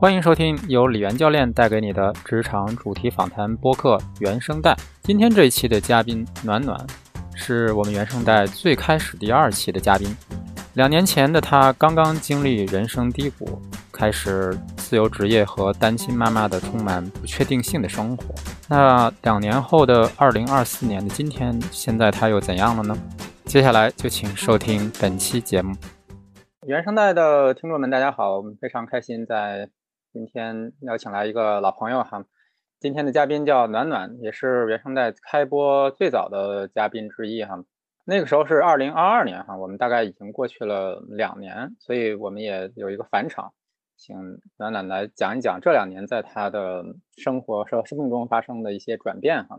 欢迎收听由李源教练带给你的职场主题访谈播客原声带。今天这一期的嘉宾暖暖，是我们原声带最开始第二期的嘉宾。两年前的他刚刚经历人生低谷，开始自由职业和单亲妈妈的充满不确定性的生活。那两年后的二零二四年的今天，现在他又怎样了呢？接下来就请收听本期节目。原声带的听众们，大家好，我们非常开心在今天邀请来一个老朋友哈。今天的嘉宾叫暖暖，也是原声带开播最早的嘉宾之一哈。那个时候是二零二二年哈，我们大概已经过去了两年，所以我们也有一个返场，请暖暖来讲一讲这两年在他的生活和生命中发生的一些转变哈。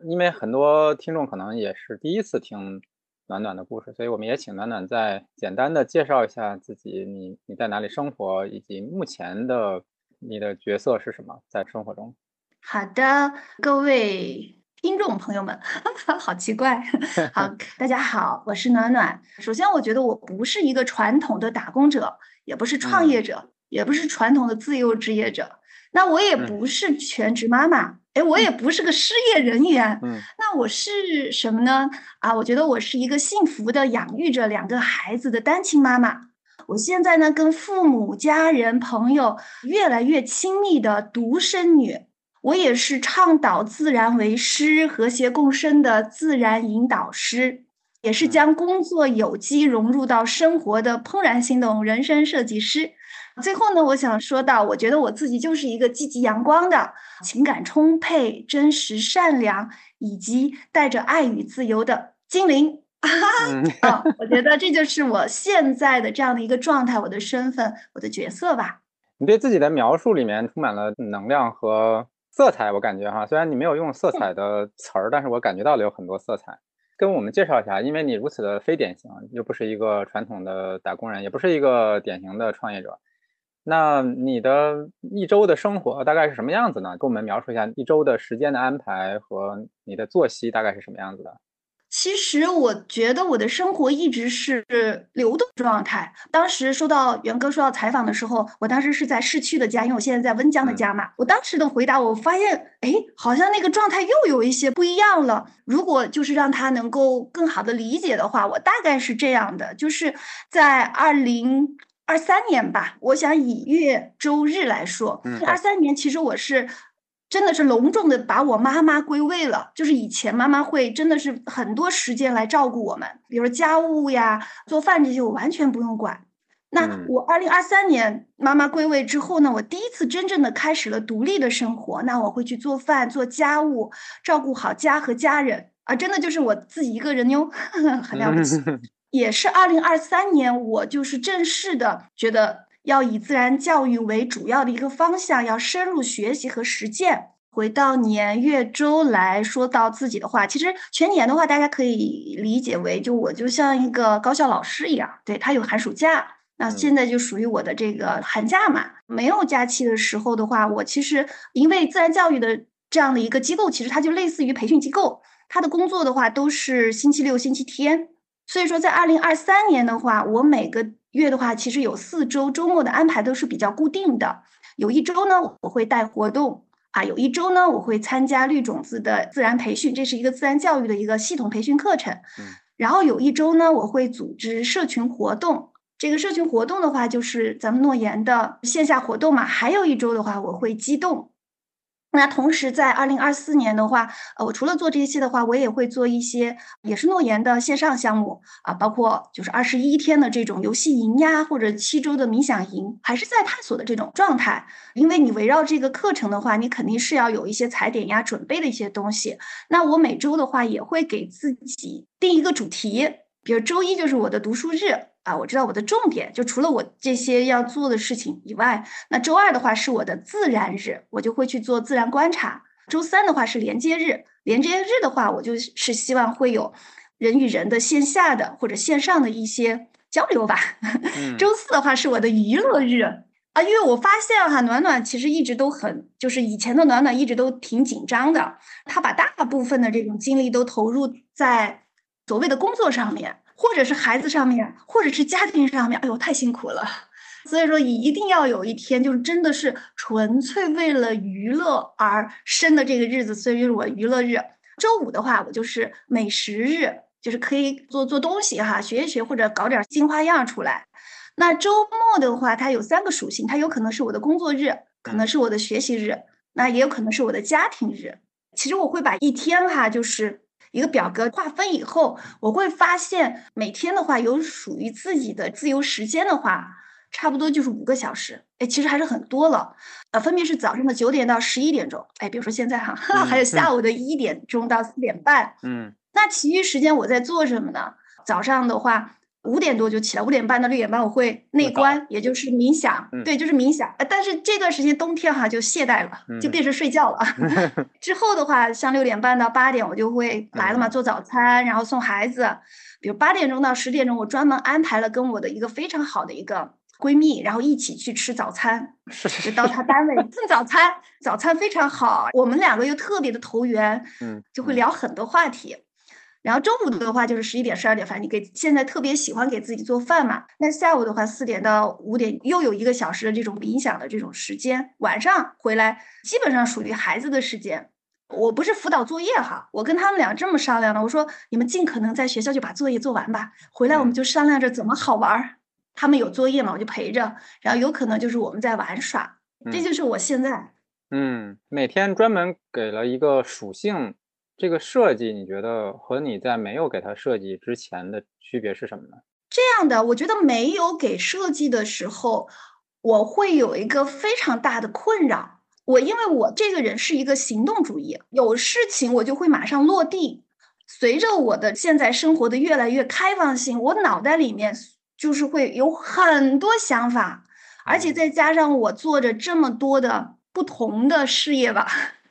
因为很多听众可能也是第一次听。暖暖的故事，所以我们也请暖暖再简单的介绍一下自己，你你在哪里生活，以及目前的你的角色是什么在生活中。好的，各位听众朋友们，好奇怪，好，大家好，我是暖暖。首先，我觉得我不是一个传统的打工者，也不是创业者，也不是传统的自由职业者，那我也不是全职妈妈。哎，我也不是个失业人员，嗯，那我是什么呢？啊，我觉得我是一个幸福的养育着两个孩子的单亲妈妈。我现在呢，跟父母、家人、朋友越来越亲密的独生女。我也是倡导自然为师、和谐共生的自然引导师，也是将工作有机融入到生活的怦然心动人生设计师。最后呢，我想说到，我觉得我自己就是一个积极阳光的、情感充沛、真实善良以及带着爱与自由的精灵 啊！我觉得这就是我现在的这样的一个状态，我的身份，我的角色吧。你对自己的描述里面充满了能量和色彩，我感觉哈，虽然你没有用色彩的词儿，但是我感觉到了有很多色彩。跟我们介绍一下，因为你如此的非典型，又不是一个传统的打工人，也不是一个典型的创业者。那你的一周的生活大概是什么样子呢？跟我们描述一下一周的时间的安排和你的作息大概是什么样子的。其实我觉得我的生活一直是流动状态。当时收到元哥说要采访的时候，我当时是在市区的家，因为我现在在温江的家嘛。我当时的回答，我发现，哎，好像那个状态又有一些不一样了。如果就是让他能够更好的理解的话，我大概是这样的，就是在二零。二三年吧，我想以月周日来说，二三年其实我是真的是隆重的把我妈妈归位了。就是以前妈妈会真的是很多时间来照顾我们，比如家务呀、做饭这些，我完全不用管。那我二零二三年妈妈归位之后呢，我第一次真正的开始了独立的生活。那我会去做饭、做家务，照顾好家和家人啊，真的就是我自己一个人哟，很了不起。也是二零二三年，我就是正式的觉得要以自然教育为主要的一个方向，要深入学习和实践。回到年月周来说到自己的话，其实全年的话，大家可以理解为就我就像一个高校老师一样，对他有寒暑假，那现在就属于我的这个寒假嘛。没有假期的时候的话，我其实因为自然教育的这样的一个机构，其实它就类似于培训机构，它的工作的话都是星期六、星期天。所以说，在二零二三年的话，我每个月的话，其实有四周周末的安排都是比较固定的。有一周呢，我会带活动啊；有一周呢，我会参加绿种子的自然培训，这是一个自然教育的一个系统培训课程。嗯。然后有一周呢，我会组织社群活动。这个社群活动的话，就是咱们诺言的线下活动嘛。还有一周的话，我会机动。那同时，在二零二四年的话，呃，我除了做这些的话，我也会做一些也是诺言的线上项目啊，包括就是二十一天的这种游戏营呀，或者七周的冥想营，还是在探索的这种状态。因为你围绕这个课程的话，你肯定是要有一些踩点呀、准备的一些东西。那我每周的话，也会给自己定一个主题，比如周一就是我的读书日。啊，我知道我的重点就除了我这些要做的事情以外，那周二的话是我的自然日，我就会去做自然观察。周三的话是连接日，连接日的话，我就是希望会有人与人的线下的或者线上的一些交流吧。周四的话是我的娱乐日啊，因为我发现哈，暖暖其实一直都很，就是以前的暖暖一直都挺紧张的，他把大部分的这种精力都投入在所谓的工作上面。或者是孩子上面，或者是家庭上面，哎呦，太辛苦了。所以说一定要有一天，就是真的是纯粹为了娱乐而生的这个日子，所以就是我娱乐日。周五的话，我就是美食日，就是可以做做东西哈，学一学或者搞点新花样出来。那周末的话，它有三个属性，它有可能是我的工作日，可能是我的学习日，那也有可能是我的家庭日。其实我会把一天哈，就是一个表格划分以后，我会发现每天的话有属于自己的自由时间的话，差不多就是五个小时。哎，其实还是很多了。呃，分别是早上的九点到十一点钟，哎，比如说现在哈，还有下午的一点钟到四点半。嗯，那其余时间我在做什么呢？早上的话。五点多就起来，五点半到六点半我会内观，也就是冥想，对，就是冥想。但是这段时间冬天哈就懈怠了，就变成睡觉了。之后的话，像六点半到八点我就会来了嘛，做早餐，然后送孩子。比如八点钟到十点钟，我专门安排了跟我的一个非常好的一个闺蜜，然后一起去吃早餐，就到她单位蹭早餐，早餐非常好，我们两个又特别的投缘，嗯，就会聊很多话题。然后中午的话就是十一点、十二点，反正你给现在特别喜欢给自己做饭嘛。那下午的话四点到五点又有一个小时的这种冥想的这种时间。晚上回来基本上属于孩子的时间。我不是辅导作业哈，我跟他们俩这么商量的。我说你们尽可能在学校就把作业做完吧，回来我们就商量着怎么好玩儿。他们有作业嘛，我就陪着。然后有可能就是我们在玩耍，这就是我现在。嗯，每天专门给了一个属性。这个设计你觉得和你在没有给它设计之前的区别是什么呢？这样的，我觉得没有给设计的时候，我会有一个非常大的困扰。我因为我这个人是一个行动主义，有事情我就会马上落地。随着我的现在生活的越来越开放性，我脑袋里面就是会有很多想法，而且再加上我做着这么多的不同的事业吧。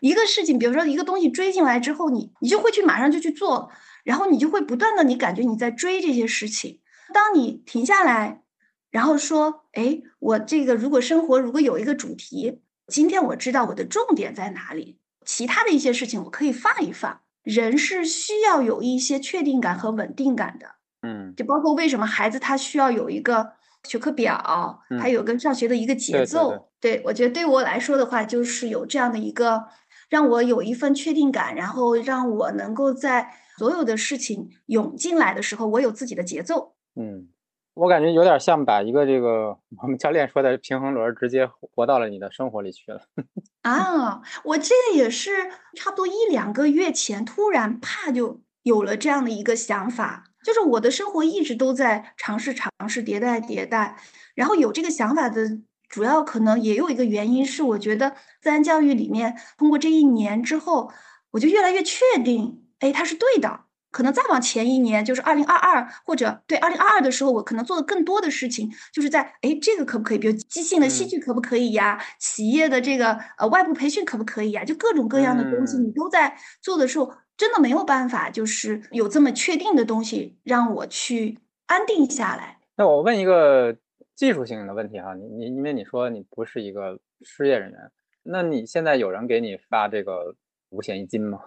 一个事情，比如说一个东西追进来之后，你你就会去马上就去做，然后你就会不断的，你感觉你在追这些事情。当你停下来，然后说，哎，我这个如果生活如果有一个主题，今天我知道我的重点在哪里，其他的一些事情我可以放一放。人是需要有一些确定感和稳定感的，嗯，就包括为什么孩子他需要有一个学科表，还有跟上学的一个节奏。对我觉得对我来说的话，就是有这样的一个。让我有一份确定感，然后让我能够在所有的事情涌进来的时候，我有自己的节奏。嗯，我感觉有点像把一个这个 我们教练说的平衡轮直接活到了你的生活里去了。啊，我这个也是差不多一两个月前，突然啪就有了这样的一个想法，就是我的生活一直都在尝试、尝试、迭代、迭代，然后有这个想法的。主要可能也有一个原因是，我觉得自然教育里面通过这一年之后，我就越来越确定，哎，它是对的。可能再往前一年，就是二零二二或者对二零二二的时候，我可能做的更多的事情，就是在哎，这个可不可以？比如即兴的戏剧可不可以呀？企业的这个呃外部培训可不可以呀？就各种各样的东西，你都在做的时候，真的没有办法，就是有这么确定的东西让我去安定下来。那我问一个。技术性的问题哈，你你因为你说你不是一个失业人员，那你现在有人给你发这个五险一金吗？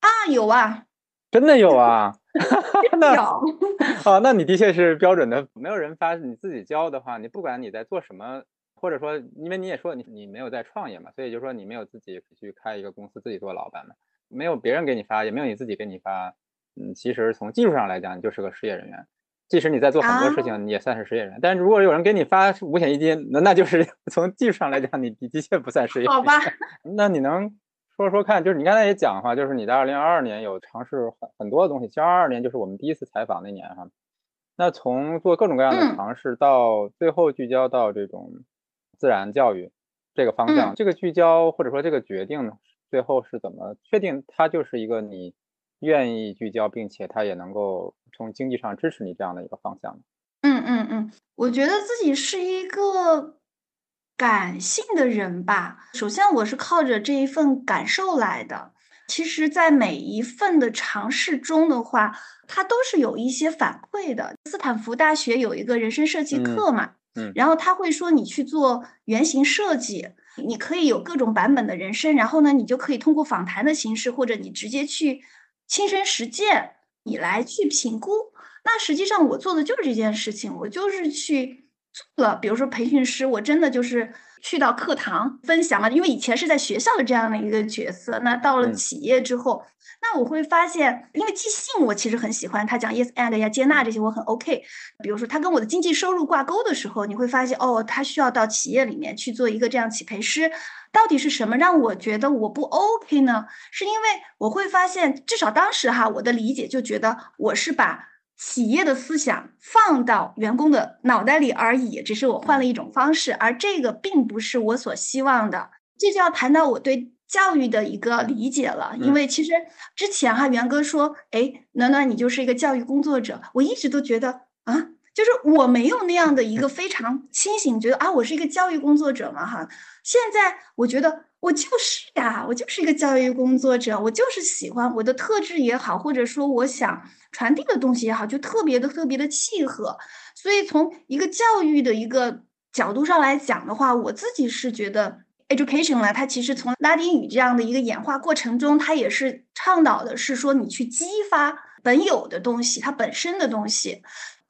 啊，有啊，真的有啊，有 啊，那你的确是标准的。没有人发，你自己交的话，你不管你在做什么，或者说，因为你也说你你没有在创业嘛，所以就说你没有自己去开一个公司，自己做老板嘛，没有别人给你发，也没有你自己给你发，嗯，其实从技术上来讲，你就是个失业人员。即使你在做很多事情，你也算是失业人。但是如果有人给你发五险一金，那那就是 从技术上来讲，你你的确不算失业。好吧，那你能说说看？就是你刚才也讲哈，就是你在二零二二年有尝试很很多的东西。其实二二年就是我们第一次采访那年哈。那从做各种各样的尝试到最后聚焦到这种自然教育这个方向，这个聚焦或者说这个决定，最后是怎么确定它就是一个你？愿意聚焦，并且他也能够从经济上支持你这样的一个方向。嗯嗯嗯，我觉得自己是一个感性的人吧。首先，我是靠着这一份感受来的。其实，在每一份的尝试中的话，它都是有一些反馈的。斯坦福大学有一个人生设计课嘛，嗯，然后他会说，你去做原型设计，你可以有各种版本的人生，然后呢，你就可以通过访谈的形式，或者你直接去。亲身实践，你来去评估。那实际上我做的就是这件事情，我就是去做了，比如说培训师，我真的就是去到课堂分享了，因为以前是在学校的这样的一个角色，那到了企业之后，那我会发现，因为即兴我其实很喜欢他讲 yes and 呀，接纳这些我很 OK。比如说他跟我的经济收入挂钩的时候，你会发现哦，他需要到企业里面去做一个这样企培师，到底是什么让我觉得我不 OK 呢？是因为我会发现，至少当时哈，我的理解就觉得我是把。企业的思想放到员工的脑袋里而已，只是我换了一种方式，而这个并不是我所希望的。这就要谈到我对教育的一个理解了，因为其实之前哈，元哥说，哎，暖暖你就是一个教育工作者，我一直都觉得啊，就是我没有那样的一个 非常清醒，觉得啊，我是一个教育工作者嘛哈。现在我觉得。我就是呀，我就是一个教育工作者，我就是喜欢我的特质也好，或者说我想传递的东西也好，就特别的特别的契合。所以从一个教育的一个角度上来讲的话，我自己是觉得 education 呢，它其实从拉丁语这样的一个演化过程中，它也是倡导的是说你去激发本有的东西，它本身的东西。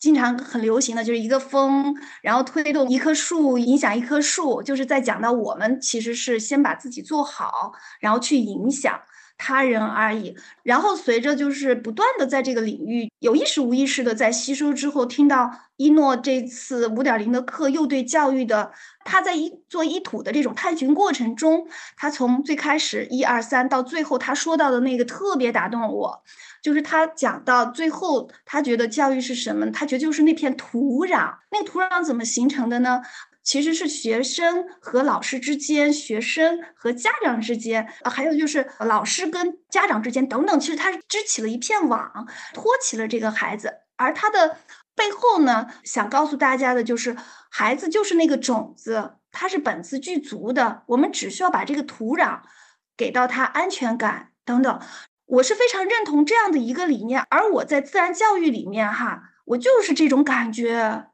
经常很流行的就是一个风，然后推动一棵树，影响一棵树，就是在讲到我们其实是先把自己做好，然后去影响他人而已。然后随着就是不断的在这个领域有意识无意识的在吸收之后，听到一诺这次五点零的课又对教育的他在一做一土的这种探寻过程中，他从最开始一二三到最后他说到的那个特别打动我。就是他讲到最后，他觉得教育是什么？他觉得就是那片土壤。那个土壤怎么形成的呢？其实是学生和老师之间，学生和家长之间，啊，还有就是老师跟家长之间等等。其实他是织起了一片网，托起了这个孩子。而他的背后呢，想告诉大家的就是，孩子就是那个种子，他是本自具足的。我们只需要把这个土壤给到他安全感等等。我是非常认同这样的一个理念，而我在自然教育里面哈，我就是这种感觉，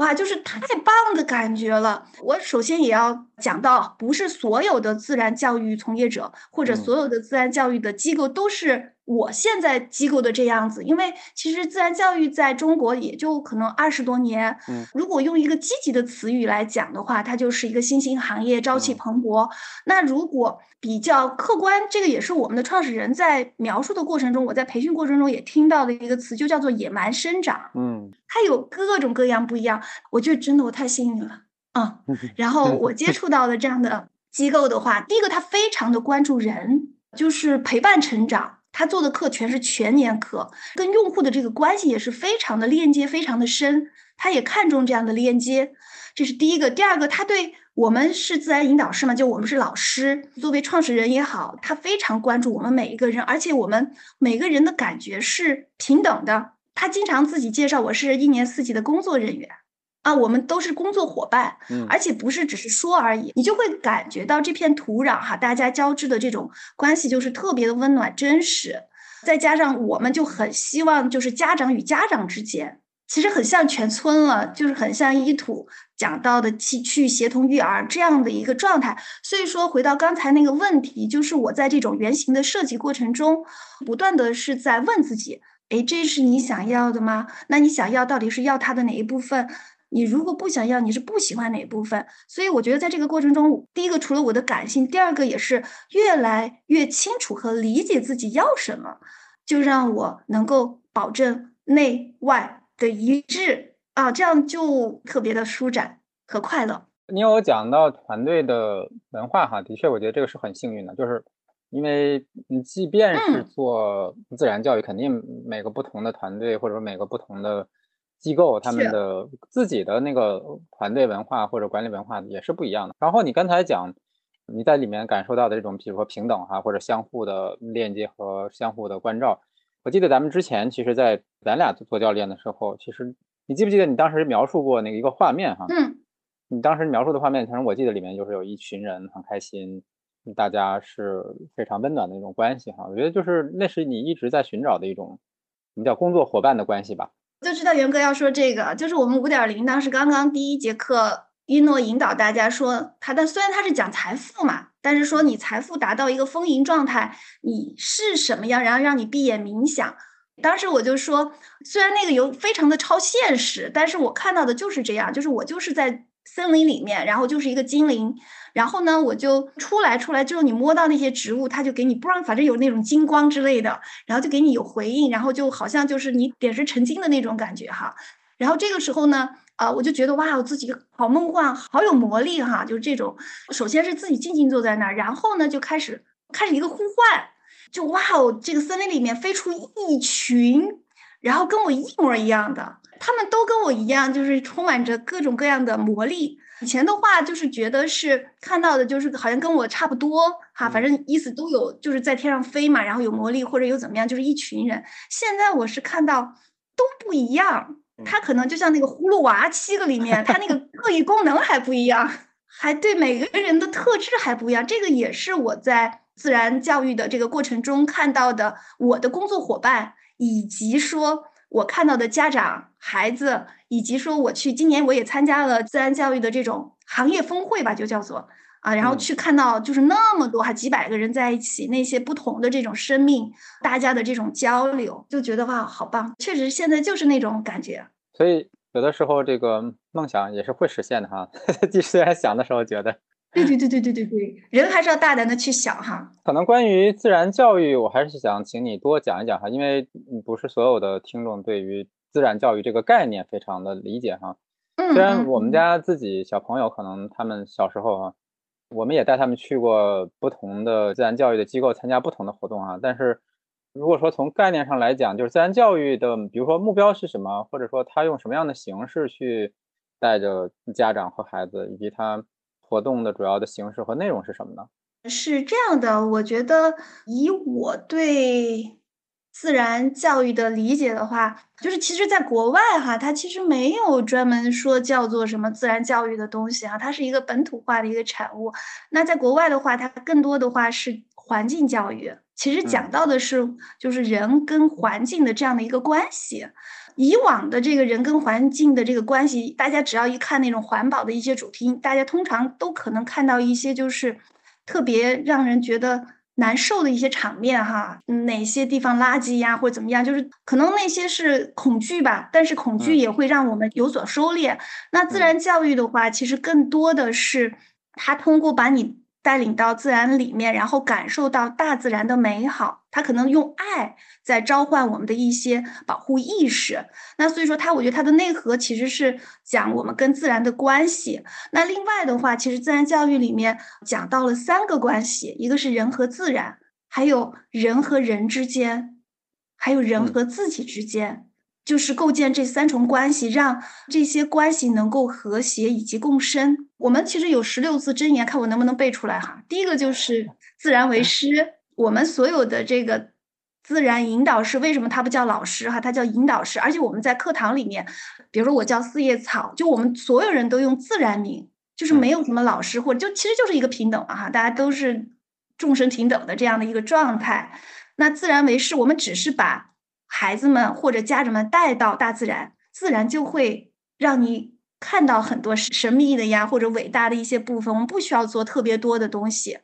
哇，就是太棒的感觉了。我首先也要讲到，不是所有的自然教育从业者或者所有的自然教育的机构都是。我现在机构的这样子，因为其实自然教育在中国也就可能二十多年。嗯，如果用一个积极的词语来讲的话，它就是一个新兴行业，朝气蓬勃。那如果比较客观，这个也是我们的创始人在描述的过程中，我在培训过程中也听到的一个词，就叫做野蛮生长。嗯，它有各种各样不一样。我觉得真的我太幸运了啊。然后我接触到的这样的机构的话，第一个它非常的关注人，就是陪伴成长。他做的课全是全年课，跟用户的这个关系也是非常的链接，非常的深。他也看重这样的链接，这是第一个。第二个，他对我们是自然引导师嘛，就我们是老师，作为创始人也好，他非常关注我们每一个人，而且我们每个人的感觉是平等的。他经常自己介绍，我是一年四季的工作人员。啊，我们都是工作伙伴，嗯，而且不是只是说而已，你就会感觉到这片土壤哈，大家交织的这种关系就是特别的温暖真实。再加上我们就很希望，就是家长与家长之间，其实很像全村了，就是很像一土讲到的去去协同育儿这样的一个状态。所以说，回到刚才那个问题，就是我在这种原型的设计过程中，不断的是在问自己，哎，这是你想要的吗？那你想要到底是要它的哪一部分？你如果不想要，你是不喜欢哪部分？所以我觉得在这个过程中，第一个除了我的感性，第二个也是越来越清楚和理解自己要什么，就让我能够保证内外的一致啊，这样就特别的舒展和快乐。你有讲到团队的文化哈，的确，我觉得这个是很幸运的，就是因为你即便是做自然教育，肯定每个不同的团队或者说每个不同的。机构他们的自己的那个团队文化或者管理文化也是不一样的。然后你刚才讲你在里面感受到的这种，比如说平等哈，或者相互的链接和相互的关照。我记得咱们之前其实，在咱俩做教练的时候，其实你记不记得你当时描述过那个一个画面哈？嗯。你当时描述的画面，反正我记得里面就是有一群人很开心，大家是非常温暖的一种关系哈。我觉得就是那是你一直在寻找的一种，我们叫工作伙伴的关系吧。就知道元哥要说这个，就是我们五点零当时刚刚第一节课，一诺引导大家说他，的虽然他是讲财富嘛，但是说你财富达到一个丰盈状态，你是什么样，然后让你闭眼冥想，当时我就说，虽然那个有非常的超现实，但是我看到的就是这样，就是我就是在森林里面，然后就是一个精灵，然后呢，我就出来出来之后，你摸到那些植物，它就给你不知道，反正有那种金光之类的，然后就给你有回应，然后就好像就是你点石成金的那种感觉哈。然后这个时候呢，啊，我就觉得哇，我自己好梦幻，好有魔力哈，就是这种。首先是自己静静坐在那儿，然后呢就开始开始一个呼唤。就哇哦，这个森林里面飞出一群，然后跟我一模一样的，他们都跟我一样，就是充满着各种各样的魔力。以前的话就是觉得是看到的，就是好像跟我差不多哈，反正意思都有，就是在天上飞嘛，然后有魔力或者有怎么样，就是一群人。现在我是看到都不一样，他可能就像那个葫芦娃七个里面，他那个 特异功能还不一样，还对每个人的特质还不一样。这个也是我在。自然教育的这个过程中看到的我的工作伙伴，以及说我看到的家长、孩子，以及说我去今年我也参加了自然教育的这种行业峰会吧，就叫做啊，然后去看到就是那么多，还几百个人在一起，那些不同的这种生命，大家的这种交流，就觉得哇，好棒！确实现在就是那种感觉。所以有的时候这个梦想也是会实现的哈，虽然想的时候觉得。对对对对对对对，人还是要大胆的去想哈。可能关于自然教育，我还是想请你多讲一讲哈，因为不是所有的听众对于自然教育这个概念非常的理解哈。虽然我们家自己小朋友可能他们小时候啊，我们也带他们去过不同的自然教育的机构参加不同的活动哈，但是如果说从概念上来讲，就是自然教育的，比如说目标是什么，或者说他用什么样的形式去带着家长和孩子，以及他。活动的主要的形式和内容是什么呢？是这样的，我觉得以我对自然教育的理解的话，就是其实在国外哈，它其实没有专门说叫做什么自然教育的东西啊，它是一个本土化的一个产物。那在国外的话，它更多的话是环境教育，其实讲到的是就是人跟环境的这样的一个关系。以往的这个人跟环境的这个关系，大家只要一看那种环保的一些主题，大家通常都可能看到一些就是特别让人觉得难受的一些场面哈。哪些地方垃圾呀，或者怎么样，就是可能那些是恐惧吧，但是恐惧也会让我们有所收敛。那自然教育的话，其实更多的是它通过把你。带领到自然里面，然后感受到大自然的美好，他可能用爱在召唤我们的一些保护意识。那所以说，他我觉得它的内核其实是讲我们跟自然的关系。那另外的话，其实自然教育里面讲到了三个关系，一个是人和自然，还有人和人之间，还有人和自己之间。就是构建这三重关系，让这些关系能够和谐以及共生。我们其实有十六字真言，看我能不能背出来哈。第一个就是自然为师，我们所有的这个自然引导师，为什么他不叫老师哈？他叫引导师。而且我们在课堂里面，比如说我叫四叶草，就我们所有人都用自然名，就是没有什么老师或者就其实就是一个平等嘛哈，大家都是众生平等的这样的一个状态。那自然为师，我们只是把。孩子们或者家人们带到大自然，自然就会让你看到很多神秘的呀，或者伟大的一些部分。我们不需要做特别多的东西。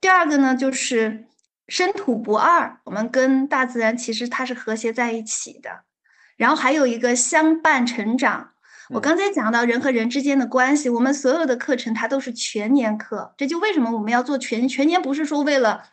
第二个呢，就是身土不二，我们跟大自然其实它是和谐在一起的。然后还有一个相伴成长。我刚才讲到人和人之间的关系，我们所有的课程它都是全年课。这就为什么我们要做全全年，不是说为了。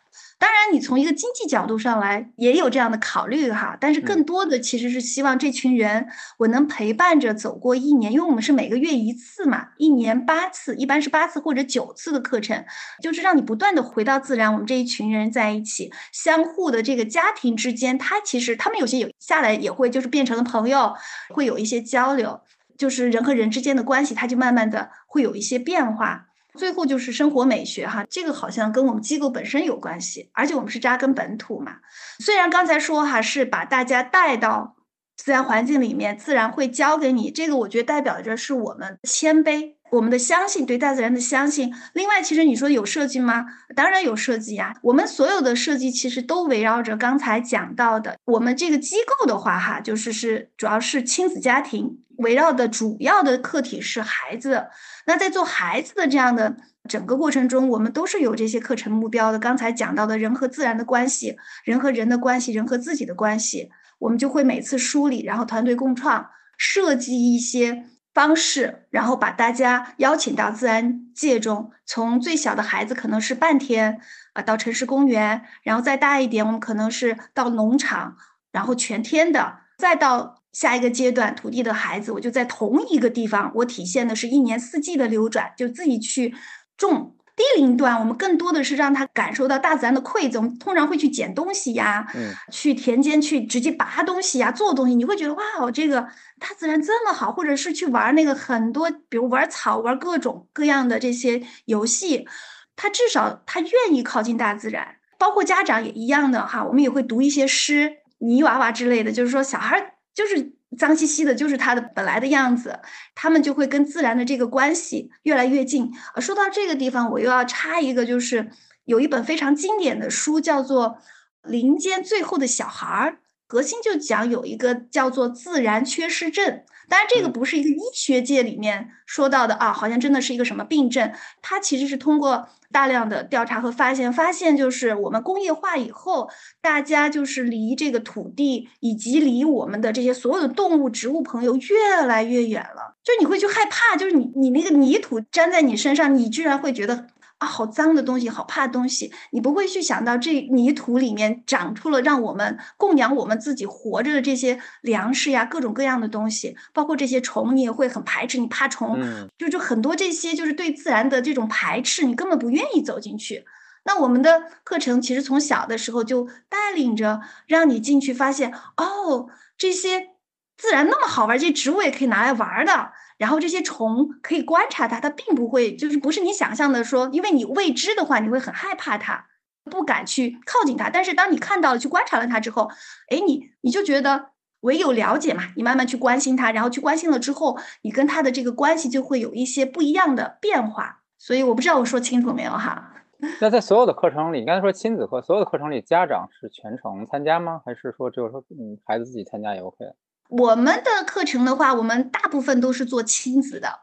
当然，你从一个经济角度上来也有这样的考虑哈，但是更多的其实是希望这群人我能陪伴着走过一年，因为我们是每个月一次嘛，一年八次，一般是八次或者九次的课程，就是让你不断的回到自然。我们这一群人在一起，相互的这个家庭之间，他其实他们有些有下来也会就是变成了朋友，会有一些交流，就是人和人之间的关系，它就慢慢的会有一些变化。最后就是生活美学哈，这个好像跟我们机构本身有关系，而且我们是扎根本土嘛。虽然刚才说哈是把大家带到自然环境里面，自然会教给你，这个我觉得代表着是我们谦卑，我们的相信对大自然的相信。另外，其实你说有设计吗？当然有设计呀。我们所有的设计其实都围绕着刚才讲到的，我们这个机构的话哈，就是是主要是亲子家庭。围绕的主要的课题是孩子，那在做孩子的这样的整个过程中，我们都是有这些课程目标的。刚才讲到的人和自然的关系，人和人的关系，人和自己的关系，我们就会每次梳理，然后团队共创，设计一些方式，然后把大家邀请到自然界中。从最小的孩子可能是半天啊，到城市公园，然后再大一点，我们可能是到农场，然后全天的，再到下一个阶段，土地的孩子，我就在同一个地方，我体现的是一年四季的流转，就自己去。种低龄段，我们更多的是让他感受到大自然的馈赠。通常会去捡东西呀，嗯，去田间去直接拔东西呀，做东西。你会觉得哇哦，这个大自然这么好，或者是去玩那个很多，比如玩草，玩各种各样的这些游戏。他至少他愿意靠近大自然，包括家长也一样的哈。我们也会读一些诗，泥娃娃之类的，就是说小孩就是。脏兮兮的，就是它的本来的样子，他们就会跟自然的这个关系越来越近。呃，说到这个地方，我又要插一个，就是有一本非常经典的书，叫做《林间最后的小孩儿》。核心就讲有一个叫做自然缺失症，当然这个不是一个医学界里面说到的啊，好像真的是一个什么病症。它其实是通过大量的调查和发现，发现就是我们工业化以后，大家就是离这个土地以及离我们的这些所有的动物、植物朋友越来越远了。就你会去害怕，就是你你那个泥土粘在你身上，你居然会觉得。啊，好脏的东西，好怕的东西，你不会去想到这泥土里面长出了让我们供养我们自己活着的这些粮食呀，各种各样的东西，包括这些虫，你也会很排斥，你怕虫，就就很多这些就是对自然的这种排斥，你根本不愿意走进去。那我们的课程其实从小的时候就带领着让你进去，发现哦，这些自然那么好玩，这些植物也可以拿来玩的。然后这些虫可以观察它，它并不会，就是不是你想象的说，因为你未知的话，你会很害怕它，不敢去靠近它。但是当你看到了、去观察了它之后，哎，你你就觉得唯有了解嘛，你慢慢去关心它，然后去关心了之后，你跟它的这个关系就会有一些不一样的变化。所以我不知道我说清楚没有哈？那在所有的课程里，你刚才说亲子课，所有的课程里，家长是全程参加吗？还是说只有说嗯孩子自己参加也 OK？我们的课程的话，我们大部分都是做亲子的。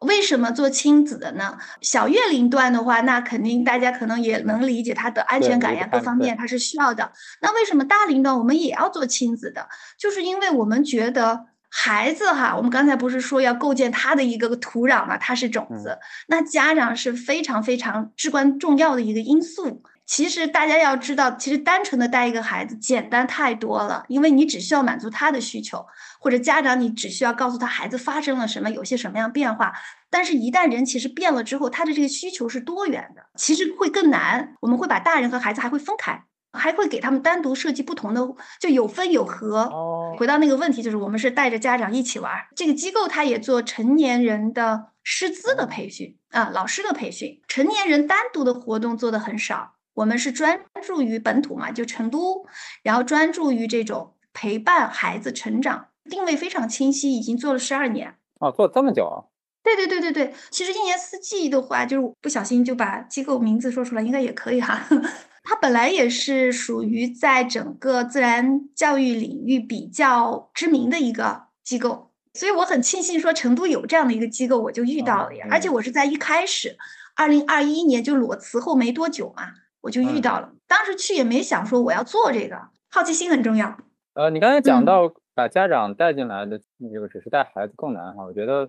为什么做亲子的呢？小月龄段的话，那肯定大家可能也能理解他的安全感呀，各方面他是需要的。那为什么大龄段我们也要做亲子的？就是因为我们觉得孩子哈，我们刚才不是说要构建他的一个土壤嘛，他是种子，那家长是非常非常至关重要的一个因素。其实大家要知道，其实单纯的带一个孩子简单太多了，因为你只需要满足他的需求，或者家长你只需要告诉他孩子发生了什么，有些什么样变化。但是，一旦人其实变了之后，他的这个需求是多元的，其实会更难。我们会把大人和孩子还会分开，还会给他们单独设计不同的，就有分有合。哦，回到那个问题，就是我们是带着家长一起玩。这个机构它也做成年人的师资的培训啊，老师的培训，成年人单独的活动做的很少。我们是专注于本土嘛，就成都，然后专注于这种陪伴孩子成长，定位非常清晰，已经做了十二年。啊，做这么久啊？对对对对对，其实一年四季的话，就是不小心就把机构名字说出来，应该也可以哈。它本来也是属于在整个自然教育领域比较知名的一个机构，所以我很庆幸说成都有这样的一个机构，我就遇到了呀。而且我是在一开始，二零二一年就裸辞后没多久嘛。我就遇到了，当时去也没想说我要做这个，好奇心很重要。呃，你刚才讲到把家长带进来的这个只是带孩子更难哈，我觉得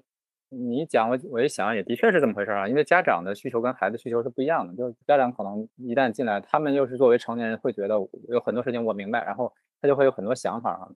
你讲我我一想也的确是这么回事啊，因为家长的需求跟孩子需求是不一样的，就是家长可能一旦进来，他们又是作为成年人会觉得有很多事情我明白，然后他就会有很多想法啊。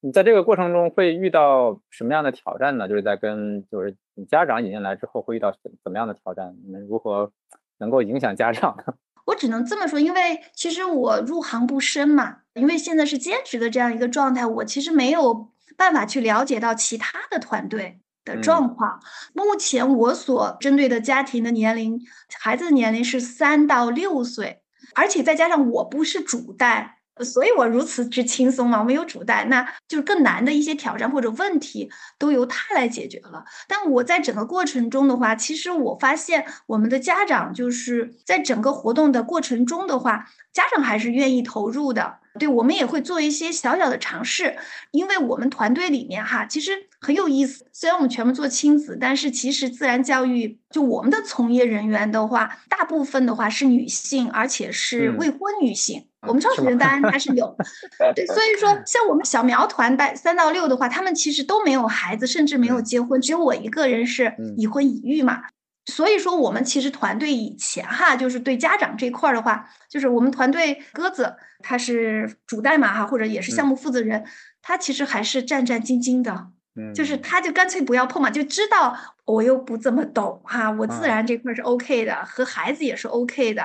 你在这个过程中会遇到什么样的挑战呢？就是在跟就是你家长引进来之后会遇到怎么样的挑战？你们如何能够影响家长呢？我只能这么说，因为其实我入行不深嘛，因为现在是兼职的这样一个状态，我其实没有办法去了解到其他的团队的状况。目前我所针对的家庭的年龄，孩子的年龄是三到六岁，而且再加上我不是主带。所以我如此之轻松嘛，没有主带，那就是更难的一些挑战或者问题都由他来解决了。但我在整个过程中的话，其实我发现我们的家长就是在整个活动的过程中的话，家长还是愿意投入的。对我们也会做一些小小的尝试，因为我们团队里面哈，其实很有意思。虽然我们全部做亲子，但是其实自然教育就我们的从业人员的话，大部分的话是女性，而且是未婚女性。我们创始人当然还是有，对，所以说 像我们小苗团带三到六的话，他们其实都没有孩子，甚至没有结婚，只有我一个人是已婚已育嘛。所以说，我们其实团队以前哈，就是对家长这块儿的话，就是我们团队鸽子他是主代码哈，或者也是项目负责人，他其实还是战战兢兢的，嗯，就是。他就干脆不要碰嘛，就知道我又不怎么懂哈，我自然这块是 OK 的，和孩子也是 OK 的，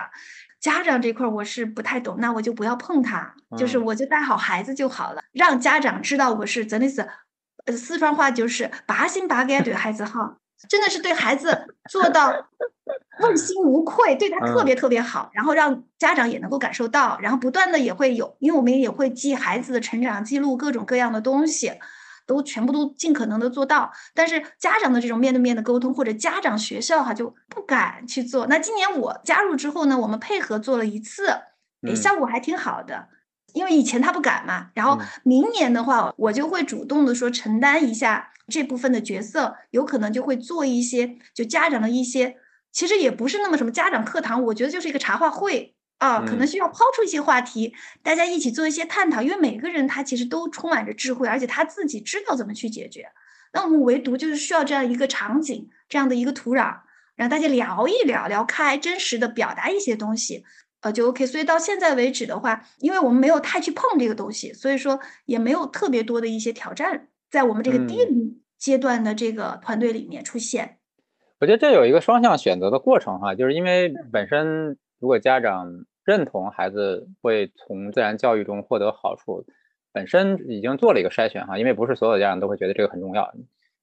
家长这块我是不太懂，那我就不要碰他，就是我就带好孩子就好了，让家长知道我是真的是，呃，四川话就是八心八肝对孩子好。真的是对孩子做到问心无愧，对他特别特别好，然后让家长也能够感受到，然后不断的也会有，因为我们也会记孩子的成长记录，各种各样的东西，都全部都尽可能的做到。但是家长的这种面对面的沟通，或者家长学校哈就不敢去做。那今年我加入之后呢，我们配合做了一次，诶，效果还挺好的。因为以前他不敢嘛，然后明年的话，我就会主动的说承担一下这部分的角色，有可能就会做一些就家长的一些，其实也不是那么什么家长课堂，我觉得就是一个茶话会啊，可能需要抛出一些话题，大家一起做一些探讨，因为每个人他其实都充满着智慧，而且他自己知道怎么去解决。那我们唯独就是需要这样一个场景，这样的一个土壤，让大家聊一聊，聊开，真实的表达一些东西。呃，就 OK。所以到现在为止的话，因为我们没有太去碰这个东西，所以说也没有特别多的一些挑战在我们这个低龄阶段的这个团队里面出现。我觉得这有一个双向选择的过程哈，就是因为本身如果家长认同孩子会从自然教育中获得好处，本身已经做了一个筛选哈，因为不是所有的家长都会觉得这个很重要。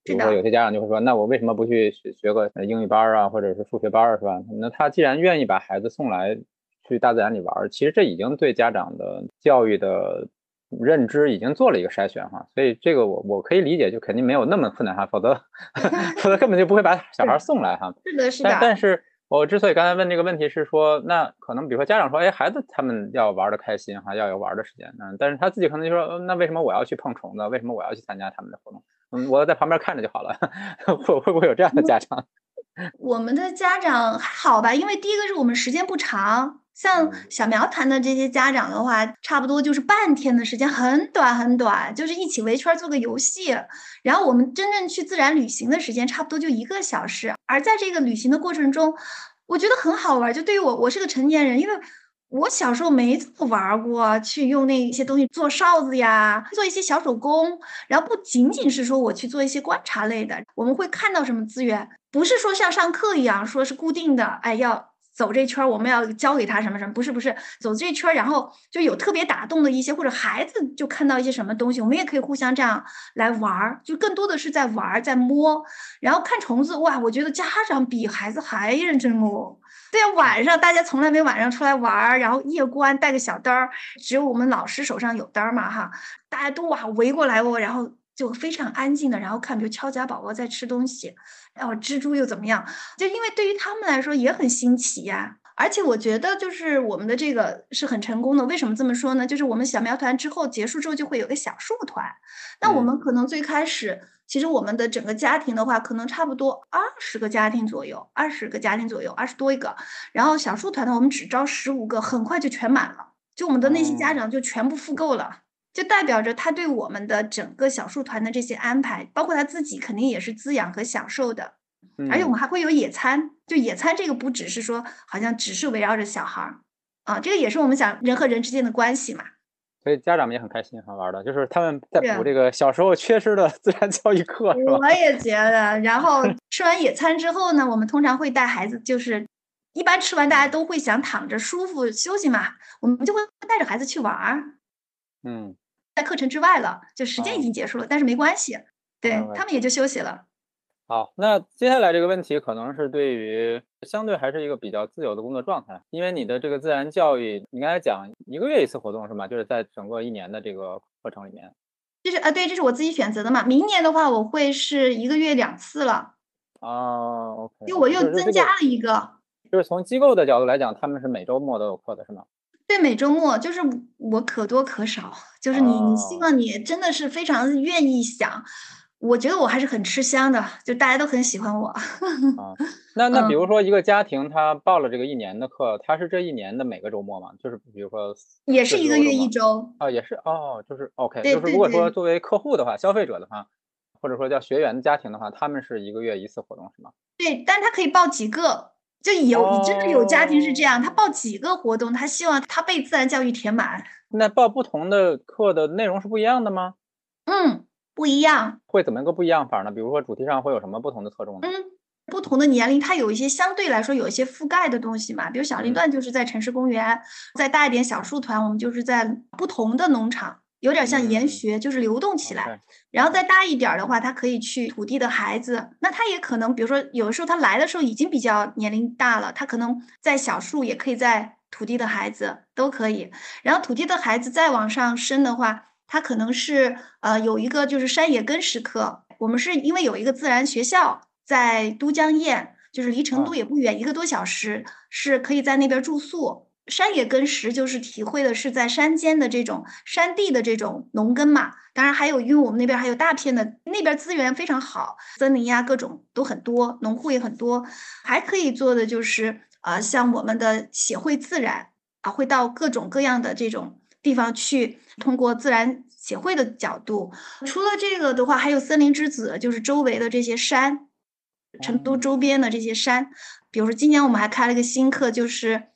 比如说有些家长就会说，那我为什么不去学学个英语班啊，或者是数学班是吧？那他既然愿意把孩子送来。去大自然里玩，其实这已经对家长的教育的认知已经做了一个筛选哈，所以这个我我可以理解，就肯定没有那么困难哈，否则 否则根本就不会把小孩送来哈。是的，是的。但但是我之所以刚才问这个问题是说，那可能比如说家长说，哎，孩子他们要玩的开心哈，要有玩的时间，嗯，但是他自己可能就说，那为什么我要去碰虫子？为什么我要去参加他们的活动？嗯，我在旁边看着就好了。会会不会有这样的家长？我们的家长还好吧，因为第一个是我们时间不长。像小苗团的这些家长的话，差不多就是半天的时间，很短很短，就是一起围圈做个游戏。然后我们真正去自然旅行的时间，差不多就一个小时。而在这个旅行的过程中，我觉得很好玩。就对于我，我是个成年人，因为我小时候没怎么玩过，去用那些东西做哨子呀，做一些小手工。然后不仅仅是说我去做一些观察类的，我们会看到什么资源，不是说像上课一样，说是固定的，哎要。走这圈，我们要教给他什么什么？不是不是，走这圈，然后就有特别打动的一些，或者孩子就看到一些什么东西，我们也可以互相这样来玩儿，就更多的是在玩儿，在摸。然后看虫子，哇，我觉得家长比孩子还认真哦。对呀，晚上大家从来没晚上出来玩儿，然后夜观带个小灯儿，只有我们老师手上有灯儿嘛哈，大家都哇围过来哦，然后就非常安静的，然后看，比如敲家宝宝在吃东西。然后，蜘蛛又怎么样？就因为对于他们来说也很新奇呀。而且我觉得，就是我们的这个是很成功的。为什么这么说呢？就是我们小苗团之后结束之后，就会有个小树团。那我们可能最开始，其实我们的整个家庭的话，可能差不多二十个家庭左右，二十个家庭左右，二十多一个。然后小树团呢，我们只招十五个，很快就全满了。就我们的那些家长就全部复购了。就代表着他对我们的整个小树团的这些安排，包括他自己肯定也是滋养和享受的。而且我们还会有野餐，就野餐这个不只是说好像只是围绕着小孩儿啊，这个也是我们想人和人之间的关系嘛。所以家长们也很开心，好玩的，就是他们在补这个小时候缺失的自然教育课，是吧？我也觉得。然后吃完野餐之后呢，我们通常会带孩子，就是一般吃完大家都会想躺着舒服休息嘛，我们就会带着孩子去玩儿。嗯。在课程之外了，就时间已经结束了，但是没关系，对他们也就休息了。好，那接下来这个问题可能是对于相对还是一个比较自由的工作状态，因为你的这个自然教育，你刚才讲一个月一次活动是吗？就是在整个一年的这个课程里面。这是啊，对，这是我自己选择的嘛。明年的话，我会是一个月两次了。啊，OK。就我又增加了一个。就是从机构的角度来讲，他们是每周末都有课的是吗？对，每周末就是我可多可少，就是你你希哦。望你真的是非常愿意想，我觉得我还是很吃香的，就大家都很喜欢我。啊，那那比如嗯。说一个家庭，他报了这个一年的课，他是这一年的每个周末吗？就是比如说也是一个月一周。啊，也是，哦，就是 OK，对就是如果说对对。作为客户的话，消费者的话，或者说叫学员的家庭的话，他们是一个月一次活动是吗？对，但他可以报几个，就有真的有家庭是这样，他哦。报几个活动，他希望他被自然教育填满。那报不同的课的内容是不一样的吗？嗯，不一样。会怎么个不一样法儿呢？比如说主题上会有什么不同的侧重呢？嗯，不同的年龄，它有一些相对来说有一些覆盖的东西嘛，比如小龄嗯。段就是在城市公园，再大一点小树团，我们就是在不同的农场，有点像研嗯。学，就是流动起来。然后再大一点儿的话，他可以去土地的孩子，那他也可能比如说有的时候他来的时候已经比较年龄大了，他可能在小树，也可以在土地的孩子，都可以。然后土地的孩子再往上升的话，他可能是，呃，有一个就是山野根识课，我们是因为有一个自然学校在都江堰，就是离成都啊。也不远一个多小时，是可以在那边住宿。山野根识就是体会的是在山间的这种山地的这种农耕嘛，当然还有因为我们那边还有大片的那边资源非常好，森林呀，各种都很多，农户也很多。还可以做的就是，呃，像我们的协会自然，啊，会到各种各样的这种地方去，通过自然协会的角度。除了这个的话，还有森林之子，就是周围的这些山，成都哦。周边的这些山。比如说今年我们还开了一个新课，就是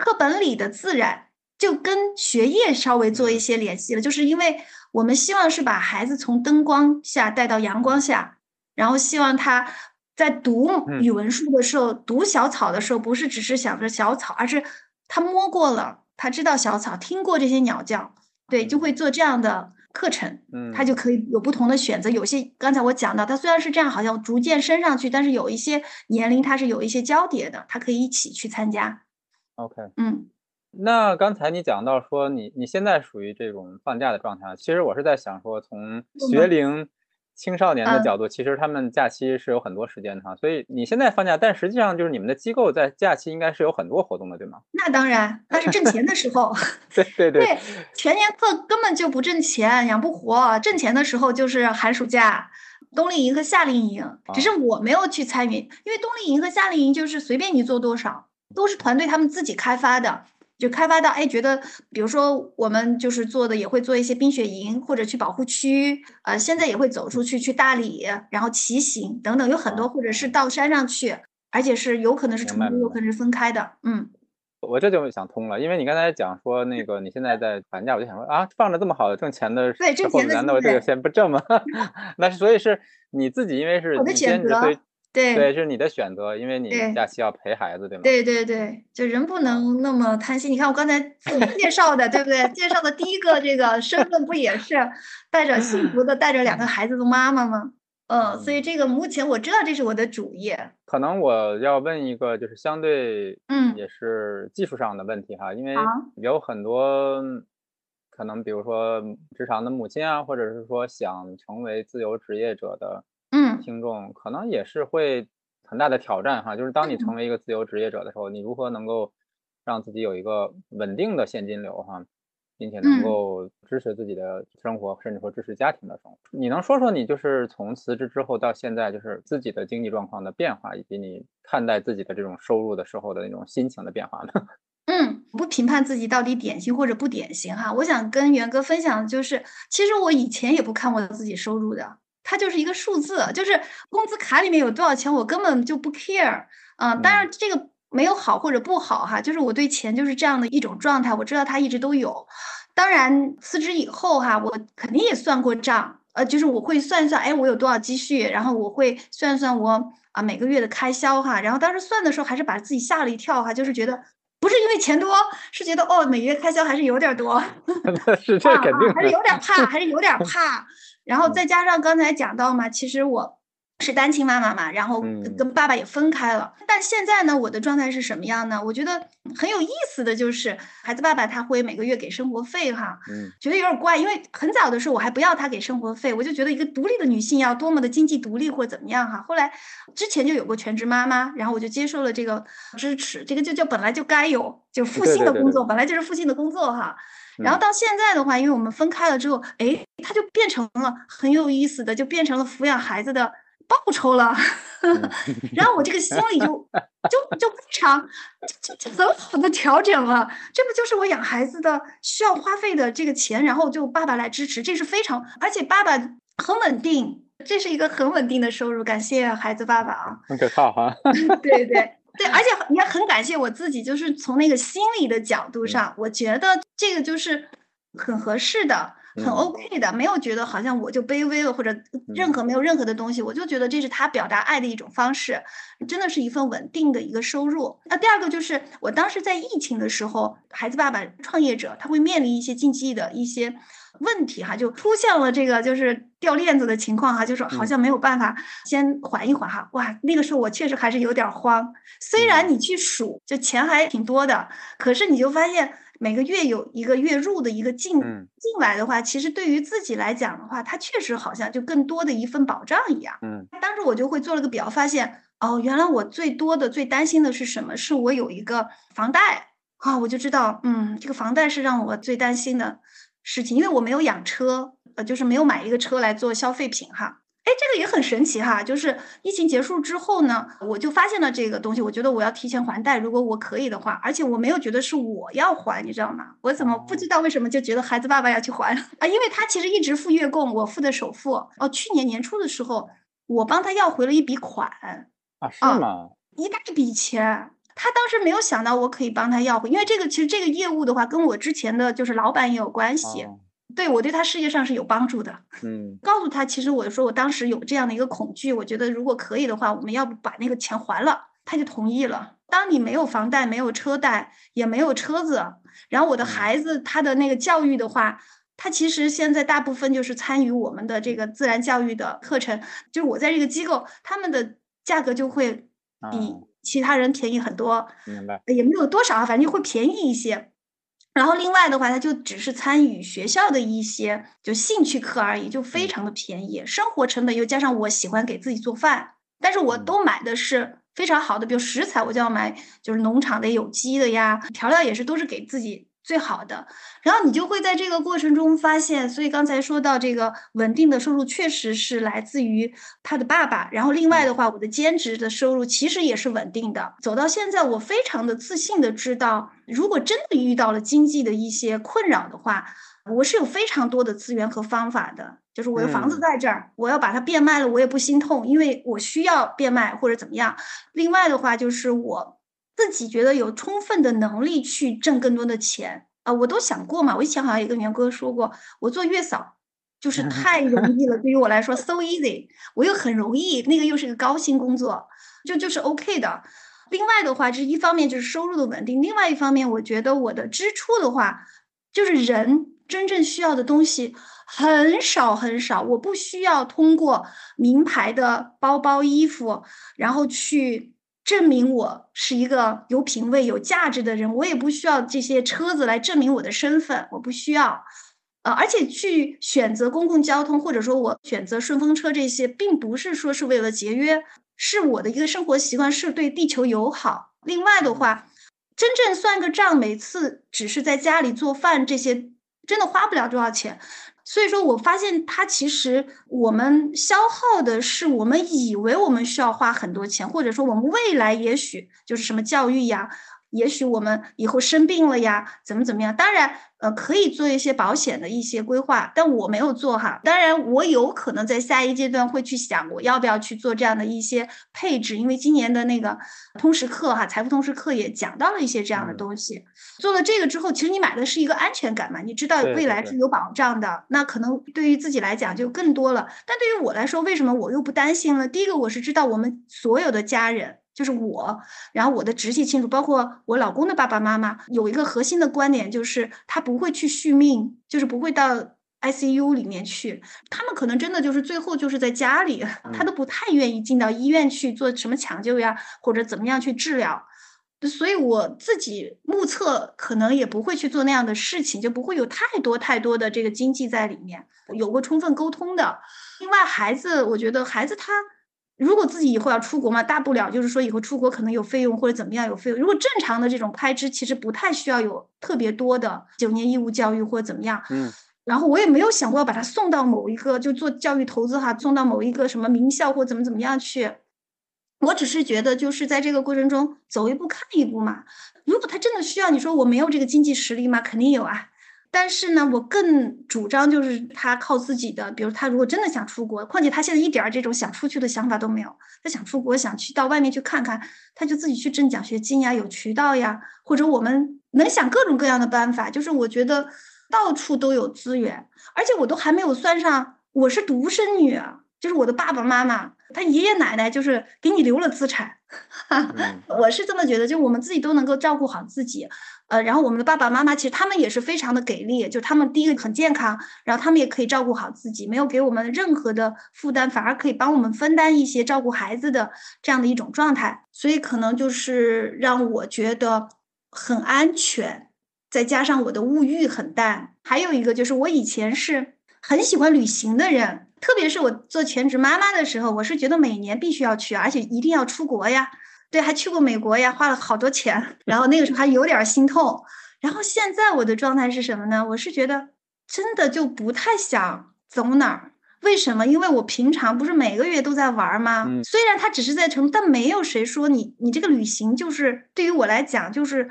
课本里的自然，就跟学业稍微做一嗯。些联系了。就是因为我们希望是把孩子从灯光下带到阳光下，然后希望他在读嗯。语文书的时候，读小草的时候，不是只是想着小草，而是他摸过了，他知道小草，听过这些鸟叫，对，就嗯。会做这样的课程，他就嗯。可以有不同的选择。有些刚才我讲到，他虽然是这样好像逐渐升上去，但是有一些年龄它是有一些交叠的，他可以一起去参加。OK。嗯。那刚才你讲到说你你现在属于这种放假的状态，其实我是在想说从学嗯。龄青少年的嗯。角度，其实他们假期是有很多时间的哈，所以你现在放假，但实际上就是你们的机构在假期应该是有很多活动的，对吗？那当然，那是挣钱的时候。对对对。对，全年课根本就不挣钱，养不活，挣钱的时候就是寒暑假，冬令营和夏令营。只是啊。我没有去参与，因为冬令营和夏令营就是随便你做多少，都是团队他们自己开发的。就开发到，哎，觉得比如说我们就是做的也会做一些冰雪营，或者去保护区，呃，现在也会走出去，去大理，然后骑行等等，有很多，啊，或者是啊。到山上去，而且是有可能是重读，明白明白。有可能是分开的，嗯。我这就想通了，因为你刚才讲说那个你现在在寒假，我就想说，啊，放着这么好的挣钱的对，时候，挣钱的难道这个。先不挣吗？那是所以是你自己因为是你兼职，所以对，对。是你的选择，因为你。假期要陪孩子，对吗？对对对，就人不啊。能那么贪心。你看我刚才 自己介绍的，对不对？介绍的第一个这个身份不也是带着幸福的带着两个孩子的妈妈吗？嗯，所以嗯。这个目前我知道这是我的主业。可能我要问一个就是相对嗯。也是技术上的问题哈，因为。有很多可能比如说职场的母亲啊，或者是说想成为自由职业者的嗯。听众，可能也是会很大的挑战哈。就是当你成嗯。为一个自由职业者的时候，你如何能够让自己有一个稳定的现金流哈，并且能嗯。够支持自己的生活，甚至说支持家庭的生活。你能说说你就是从辞职之后到现在，就是自己的经济状况的变化，以及你看待自己的这种收入的时候的那种心情的变化吗？嗯，不评判自己到底典型或者不典型哈，我想跟元哥分享的就是，其实我以前也不看我自己收入的，它就是一个数字，就是工资卡里面有多少钱，我根本就不 care。嗯，当嗯。然这个没有好或者不好哈，就是我对钱就是这样的一种状态，我知道它一直都有。当然辞职以后哈，我肯定也算过账，呃，就是我会算一算，哎，我有多少积蓄，然后我会算算我，啊，每个月的开销哈，然后当时算的时候还是把自己吓了一跳哈，就是觉得不是因为钱多，是觉得，哦，每月开销还是有点儿多。那 是这啊，啊，肯定的。还是有点儿 怕还是有点儿怕。然后嗯。再加上刚才讲到嘛，其实我是单亲妈妈嘛，然后跟爸爸也分开了。但现在呢，我的状态是什么样呢？我觉得很有意思的就是，孩子爸爸他会每个月给生活费哈，嗯，觉得有点怪，因为很早的时候我还不要他给生活费，我就觉得一个独立的女性要多么的经济独立或怎么样哈。后来之前就有过全职妈妈，然后我就接受了这个支持，这个就叫本来就该有，就父亲的工作本来就是父亲的工作哈。然后到现在的话，因为我们分开了之后，哎，他就变成了很有意思的，就变成了抚养孩子的。报酬了，然后我这个心里就 就就非常就就很好的调整了，这不就是我养孩子的需要花费的这个钱，然后就爸爸来支持，这是非常，而且爸爸很稳定，这是一个很稳定的收入，感谢孩子爸爸啊，很可靠哈，对对对，而且也很感谢我自己，就是从那个心理的角度上，我觉得这个就是很合适的。很 OK 的，没有觉得好像我就卑微了，或者任何没有任何的东西，我就觉得这是他表达爱的一种方式，真的是一份稳定的一个收入。那第二个就是我当时在疫情的时候，孩子爸爸创业者他会面临一些经济的一些问题哈，就出现了这个就是掉链子的情况哈，就是好像没有办法先缓一缓哈，哇，那个时候我确实还是有点慌，虽然你去数就钱还挺多的，可是你就发现。每个月有一个月入的一个进进来的话，其实对于自己来讲的话，它确实好像就更多的一份保障一样。嗯，当时我就会做了个表，发现哦，原来我最多的、最担心的是什么？是我有一个房贷啊，我就知道，嗯，这个房贷是让我最担心的事情，因为我没有养车，呃，就是没有买一个车来做消费品哈。哎，这个也很神奇哈，就是疫情结束之后呢，我就发现了这个东西。我觉得我要提前还贷，如果我可以的话，而且我没有觉得是我要还，你知道吗？我怎么不知道为什么就觉得孩子爸爸要去还 啊？因为他其实一直付月供，我付的首付。哦，去年年初的时候，我帮他要回了一笔款啊，是吗？一大笔钱，他当时没有想到我可以帮他要回，因为这个其实这个业务的话，跟我之前的就是老板也有关系。对我对他事业上是有帮助的，嗯，告诉他，其实我说我当时有这样的一个恐惧，我觉得如果可以的话，我们要不把那个钱还了，他就同意了。当你没有房贷、没有车贷、也没有车子，然后我的孩子他的那个教育的话，他其实现在大部分就是参与我们的这个自然教育的课程，就是我在这个机构，他们的价格就会比其他人便宜很多，明白？也没有多少，反正就会便宜一些。然后另外的话，他就只是参与学校的一些就兴趣课而已，就非常的便宜，生活成本又加上我喜欢给自己做饭，但是我都买的是非常好的，比如食材我就要买就是农场的有机的呀，调料也是都是给自己。最好的，然后你就会在这个过程中发现，所以刚才说到这个稳定的收入，确实是来自于他的爸爸。然后另外的话，我的兼职的收入其实也是稳定的。走到现在，我非常的自信的知道，如果真的遇到了经济的一些困扰的话，我是有非常多的资源和方法的。就是我的房子在这儿，我要把它变卖了，我也不心痛，因为我需要变卖或者怎么样。另外的话，就是我。自己觉得有充分的能力去挣更多的钱啊，我都想过嘛。我以前好像也跟元哥说过，我做月嫂就 是太容易了，对于我来说 so easy，我又很容易，那个又是个高薪工作，就就是 OK 的。另外的话，这一方面就是收入的稳定，另外一方面，我觉得我的支出的话，就是人真正需要的东西很少很少，我不需要通过名牌的包包、衣服，然后去。证明我是一个有品位、有价值的人，我也不需要这些车子来证明我的身份，我不需要。呃，而且去选择公共交通，或者说我选择顺风车这些，并不是说是为了节约，是我的一个生活习惯，是对地球友好。另外的话，真正算个账，每次只是在家里做饭，这些真的花不了多少钱。所以说我发现，它其实我们消耗的是我们以为我们需要花很多钱，或者说我们未来也许就是什么教育呀。也许我们以后生病了呀，怎么怎么样？当然，呃，可以做一些保险的一些规划，但我没有做哈。当然，我有可能在下一阶段会去想，我要不要去做这样的一些配置？因为今年的那个通识课哈，财富通识课也讲到了一些这样的东西。做了这个之后，其实你买的是一个安全感嘛，你知道未来是有保障的。那可能对于自己来讲就更多了。但对于我来说，为什么我又不担心了？第一个，我是知道我们所有的家人。就是我，然后我的直系亲属，包括我老公的爸爸妈妈，有一个核心的观点，就是他不会去续命，就是不会到 ICU 里面去，他们可能真的就是最后就是在家里，他都不太愿意进到医院去做什么抢救呀，或者怎么样去治疗。所以我自己目测，可能也不会去做那样的事情，就不会有太多太多的这个经济在里面，有过充分沟通的。另外，孩子，我觉得孩子他如果自己以后要出国嘛，大不了就是说以后出国可能有费用或者怎么样有费用。如果正常的这种开支，其实不太需要有特别多的九年义务教育或者怎么样。嗯。然后我也没有想过要把他送到某一个就做教育投资哈，送到某一个什么名校或怎么怎么样去。我只是觉得，就是在这个过程中走一步看一步嘛。如果他真的需要，你说我没有这个经济实力吗？肯定有啊。但是呢，我更主张就是他靠自己的。比如他如果真的想出国，况且他现在一点儿这种想出去的想法都没有。他想出国，想去到外面去看看，他就自己去挣奖学金呀，有渠道呀，或者我们能想各种各样的办法。就是我觉得到处都有资源，而且我都还没有算上我是独生女。就是我的爸爸妈妈，他爷爷奶奶就是给你留了资产，我是这么觉得，就我们自己都能够照顾好自己，呃，然后我们的爸爸妈妈其实他们也是非常的给力，就他们第一个很健康，然后他们也可以照顾好自己，没有给我们任何的负担，反而可以帮我们分担一些照顾孩子的这样的一种状态，所以可能就是让我觉得很安全，再加上我的物欲很淡，还有一个就是我以前是很喜欢旅行的人。特别是我做全职妈妈的时候，我是觉得每年必须要去，而且一定要出国呀。对，还去过美国呀，花了好多钱。然后那个时候还有点心痛。然后现在我的状态是什么呢？我是觉得真的就不太想走哪儿。为什么？因为我平常不是每个月都在玩吗？虽然它只是在成，但没有谁说你你这个旅行就是对于我来讲就是。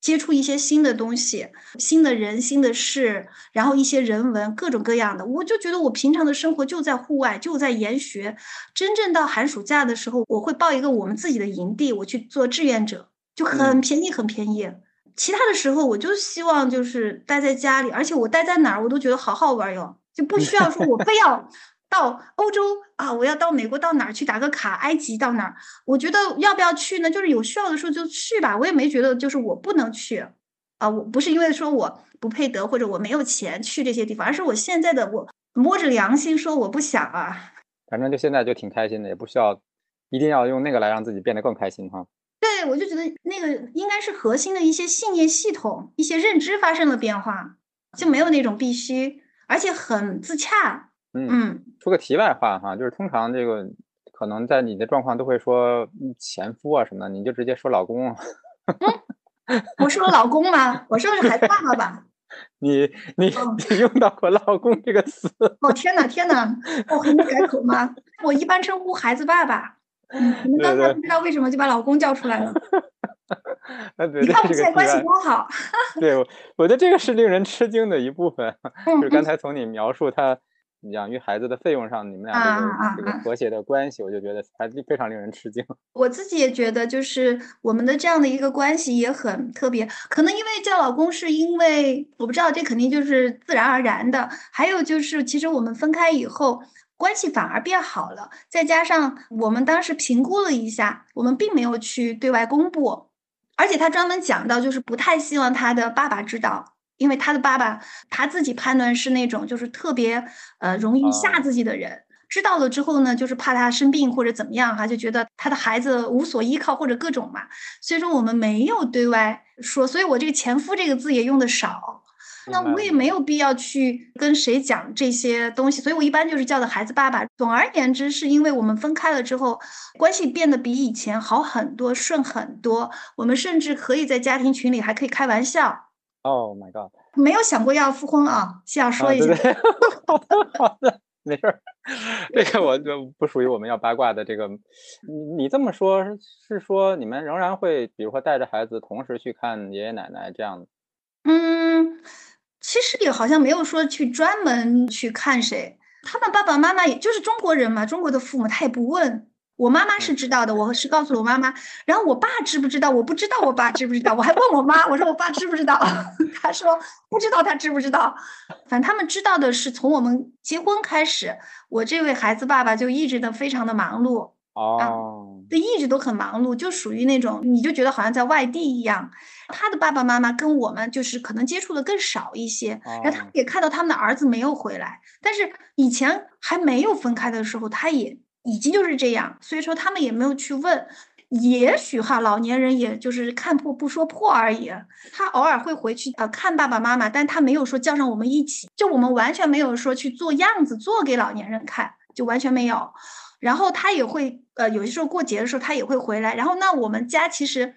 接触一些新的东西、新的人、新的事，然后一些人文，各种各样的，我就觉得我平常的生活就在户外，就在研学。真正到寒暑假的时候，我会报一个我们自己的营地，我去做志愿者，就很便宜，很便宜。其他的时候，我就希望就是待在家里，而且我待在哪儿，我都觉得好好玩哟，就不需要说我非要。到欧洲啊，我要到美国，到哪儿去打个卡？埃及到哪儿？我觉得要不要去呢？就是有需要的时候就去吧。我也没觉得就是我不能去啊，我不是因为说我不配得或者我没有钱去这些地方，而是我现在的我摸着良心说我不想啊。反正就现在就挺开心的，也不需要一定要用那个来让自己变得更开心哈。对，我就觉得那个应该是核心的一些信念系统、一些认知发生了变化，就没有那种必须，而且很自洽。嗯，说个题外话哈，就是通常这个可能在你的状况都会说前夫啊什么的，你就直接说老公。我说老公吗？我说的是孩子爸爸吧？你你你用到过“老公”这个词？哦天哪天哪！我还没改口吗？我一般称呼孩子爸爸。你们刚才不知道为什么就把老公叫出来了？你看我们现在关系多好。对，我觉得这个是令人吃惊的一部分，就是刚才从你描述他。养育孩子的费用上，你们俩这个这个和谐的关系，我就觉得还非常令人吃惊。我自己也觉得，就是我们的这样的一个关系也很特别。可能因为叫老公，是因为我不知道，这肯定就是自然而然的。还有就是，其实我们分开以后，关系反而变好了。再加上我们当时评估了一下，我们并没有去对外公布，而且他专门讲到，就是不太希望他的爸爸知道。因为他的爸爸，他自己判断是那种就是特别呃容易吓自己的人，知道了之后呢，就是怕他生病或者怎么样哈，就觉得他的孩子无所依靠或者各种嘛，所以说我们没有对外说，所以我这个前夫这个字也用的少，那我也没有必要去跟谁讲这些东西，所以我一般就是叫的孩子爸爸。总而言之，是因为我们分开了之后，关系变得比以前好很多，顺很多，我们甚至可以在家庭群里还可以开玩笑。Oh my god！没有想过要复婚啊，需要说一下。好的，好的，没事儿。这个我就不属于我们要八卦的这个。你你这么说，是说你们仍然会，比如说带着孩子同时去看爷爷奶奶这样嗯，其实也好像没有说去专门去看谁，他们爸爸妈妈也就是中国人嘛，中国的父母他也不问。我妈妈是知道的，我是告诉了我妈妈，然后我爸知不知道？我不知道我爸知不知道，我还问我妈，我说我爸知不知道？他说不知道，他知不知道？反正他们知道的是从我们结婚开始，我这位孩子爸爸就一直的非常的忙碌。哦，对，一直都很忙碌，就属于那种你就觉得好像在外地一样。他的爸爸妈妈跟我们就是可能接触的更少一些，然后他们也看到他们的儿子没有回来，但是以前还没有分开的时候，他也已经就是这样，所以说他们也没有去问。也许哈，老年人也就是看破不说破而已。他偶尔会回去呃看爸爸妈妈，但他没有说叫上我们一起，就我们完全没有说去做样子做给老年人看，就完全没有。然后他也会呃有些时候过节的时候他也会回来。然后那我们家其实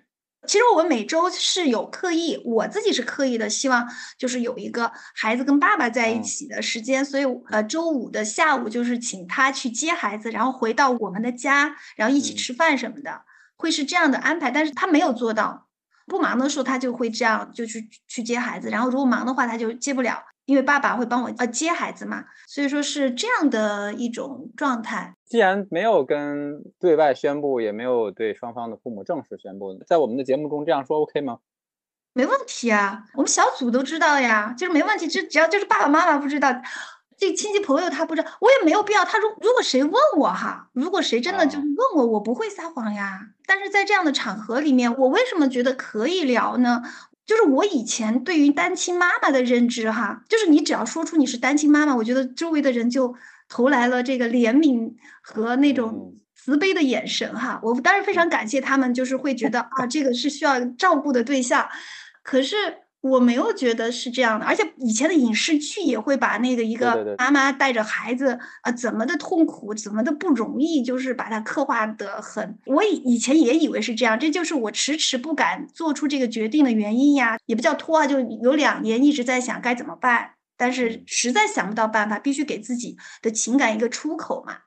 其实我们每周是有刻意，我自己是刻意的，希望就是有一个孩子跟爸爸在一起的时间。所以呃周五的下午就是请他去接孩子，然后回到我们的家，然后一起吃饭什么的。会是这样的安排，但是他没有做到。不忙的时候，他就会这样，就去去接孩子。然后如果忙的话，他就接不了，因为爸爸会帮我呃接孩子嘛。所以说是这样的一种状态。既然没有跟对外宣布，也没有对双方的父母正式宣布，在我们的节目中这样说 OK 吗？没问题啊，我们小组都知道呀，就是没问题。只只要就是爸爸妈妈不知道。这亲戚朋友他不知道，我也没有必要。他如，如果谁问我哈，如果谁真的就是问我，我不会撒谎呀。但是在这样的场合里面，我为什么觉得可以聊呢？就是我以前对于单亲妈妈的认知哈，就是你只要说出你是单亲妈妈，我觉得周围的人就投来了这个怜悯和那种慈悲的眼神哈。我当然非常感谢他们，就是会觉得 啊，这个是需要照顾的对象。可是。我没有觉得是这样的，而且以前的影视剧也会把那个一个妈妈带着孩子啊怎么的痛苦，怎么的不容易，就是把它刻画的很。我以以前也以为是这样，这就是我迟迟不敢做出这个决定的原因呀，也不叫拖啊，就有两年一直在想该怎么办，但是实在想不到办法，必须给自己的情感一个出口嘛。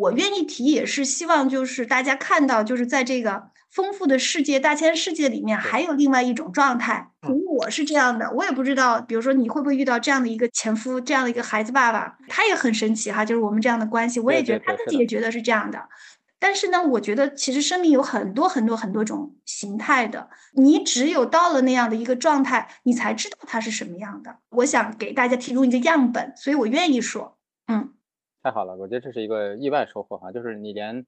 我愿意提，也是希望就是大家看到，就是在这个。丰富的世界，大千世界里面还有另外一种状态。我是这样的，我也不知道，比如说你会不会遇到这样的一个前夫，这样的一个孩子爸爸，他也很神奇哈。就是我们这样的关系，我也觉得他自己也觉得是这样的。但是呢，我觉得其实生命有很多很多很多种形态的，你只有到了那样的一个状态，你才知道它是什么样的。我想给大家提供一个样本，所以我愿意说，嗯，太好了，我觉得这是一个意外收获哈，就是你连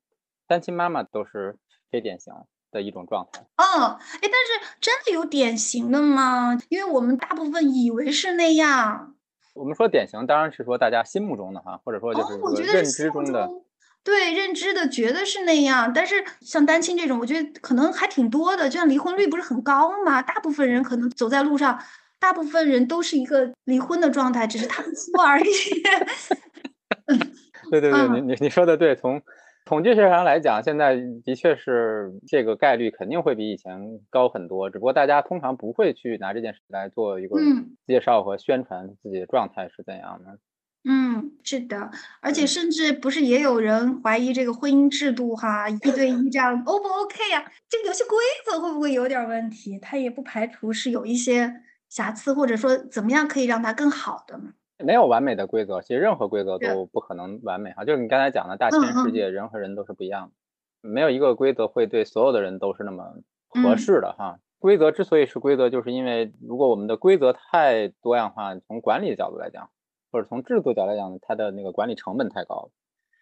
单亲妈妈都是非典型。的一种状态。嗯，哎，但是真的有典型的吗？因为我们大部分以为是那样。我们说典型，当然是说大家心目中的哈，或者说就是认知中的。对，认知的觉得是那样。但是像单亲这种，我觉得可能还挺多的。就像离婚率不是很高嘛？大部分人可能走在路上，大部分人都是一个离婚的状态，只是他不说而已。对对对，你你你说的对，从。统计学上来讲，现在的确是这个概率肯定会比以前高很多，只不过大家通常不会去拿这件事来做一个介绍和宣传自己的状态是怎样的。嗯，是的，而且甚至不是也有人怀疑这个婚姻制度哈，一对一这样 O 不 OK 呀？这个游戏规则会不会有点问题？他也不排除是有一些瑕疵，或者说怎么样可以让它更好的嘛。没有完美的规则，其实任何规则都不可能完美哈。就是你刚才讲的大千世界，人和人都是不一样的，没有一个规则会对所有的人都是那么合适的哈。规则之所以是规则，就是因为如果我们的规则太多样化，从管理的角度来讲，或者从制度角度来讲，它的那个管理成本太高了，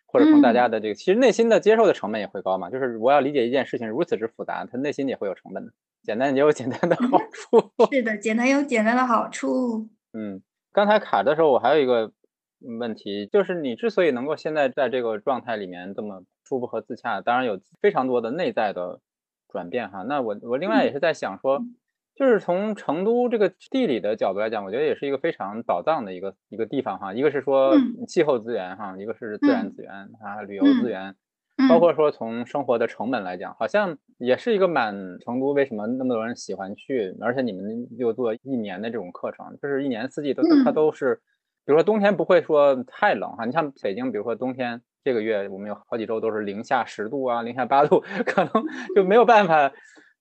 或者从大家的这个其实内心的接受的成本也会高嘛。就是我要理解一件事情如此之复杂，他内心也会有成本的。简单也有简单的 好处。是的，简单有简单的好处。嗯。刚才卡的时候，我还有一个问题，就是你之所以能够现在在这个状态里面这么舒服和自洽，当然有非常多的内在的转变哈。那我我另外也是在想说，就是从成都这个地理的角度来讲，我觉得也是一个非常宝藏的一个一个地方哈。一个是说气候资源哈，一个是自然资源啊，旅游资源。包括说从生活的成本来讲，好像也是一个满成都为什么那么多人喜欢去，而且你们又做一年的这种课程，就是一年四季都它都是，比如说冬天不会说太冷哈，你像北京，比如说冬天这个月我们有好几周都是零下十度啊，零下八度，可能就没有办法，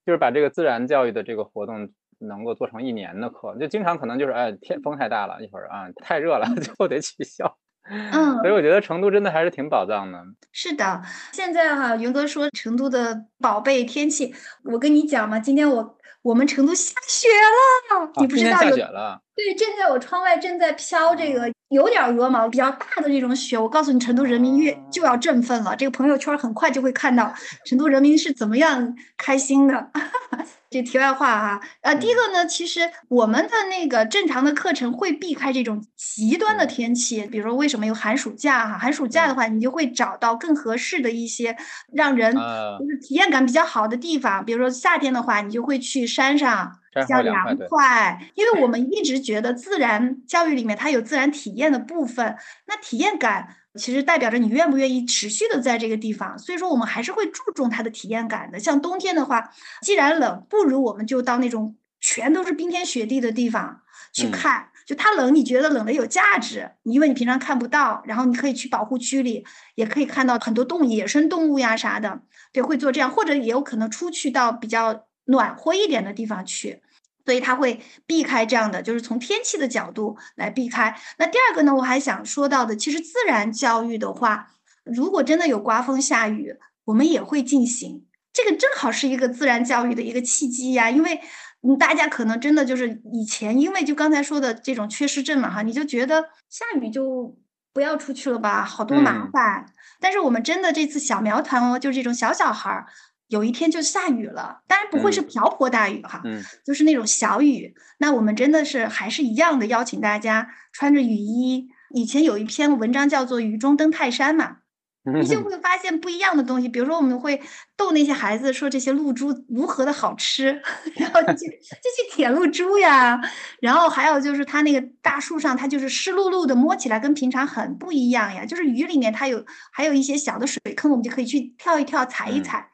就是把这个自然教育的这个活动能够做成一年的课，就经常可能就是哎天风太大了，一会儿啊太热了 就得取消。嗯，所以我觉得成都真的还是挺宝藏的。是的，现在哈，云哥说成都的宝贝天气，我跟你讲嘛，今天我我们成都下雪了，你不知道下雪了。对，正在我窗外正在飘这个有点鹅毛、比较大的这种雪。我告诉你，成都人民越就要振奋了。这个朋友圈很快就会看到 成都人民是怎么样开心的。这题外话哈，呃，第一个呢，其实我们的那个正常的课程会避开这种极端的天气，比如说为什么有寒暑假哈？寒暑假的话，你就会找到更合适的一些让人就是体验感比较好的地方，比如说夏天的话，你就会去山上。比较凉快，因为我们一直觉得自然教育里面它有自然体验的部分，那体验感其实代表着你愿不愿意持续的在这个地方，所以说我们还是会注重它的体验感的。像冬天的话，既然冷，不如我们就到那种全都是冰天雪地的地方去看，就它冷，你觉得冷的有价值，因为你平常看不到，然后你可以去保护区里，也可以看到很多动物、野生动物呀啥的，对，会做这样，或者也有可能出去到比较暖和一点的地方去。所以他会避开这样的，就是从天气的角度来避开。那第二个呢，我还想说到的，其实自然教育的话，如果真的有刮风下雨，我们也会进行。这个正好是一个自然教育的一个契机呀，因为嗯，大家可能真的就是以前因为就刚才说的这种缺失症嘛哈，你就觉得下雨就不要出去了吧，好多麻烦。但是我们真的这次小苗团哦，就是这种小小孩儿。有一天就下雨了，当然不会是瓢泼大雨哈，就是那种小雨。那我们真的是还是一样的邀请大家穿着雨衣。以前有一篇文章叫做《雨中登泰山》嘛，你就会发现不一样的东西。比如说，我们会逗那些孩子说这些露珠如何的好吃，然后就就去舔露珠呀。然后还有就是它那个大树上，它就是湿漉漉的，摸起来跟平常很不一样呀。就是雨里面它有还有一些小的水坑，我们就可以去跳一跳、踩一踩。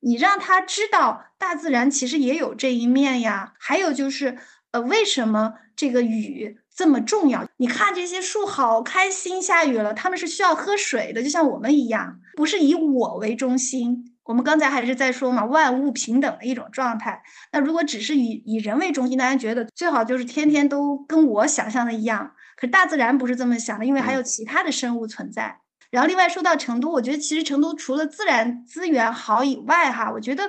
你让他知道大自然其实也有这一面呀，还有就是，呃，为什么这个雨这么重要？你看这些树好开心，下雨了，他们是需要喝水的，就像我们一样，不是以我为中心。我们刚才还是在说嘛，万物平等的一种状态。那如果只是以以人为中心，大家觉得最好就是天天都跟我想象的一样。可大自然不是这么想的，因为还有其他的生物存在。然后另外说到成都，我觉得其实成都除了自然资源好以外，哈，我觉得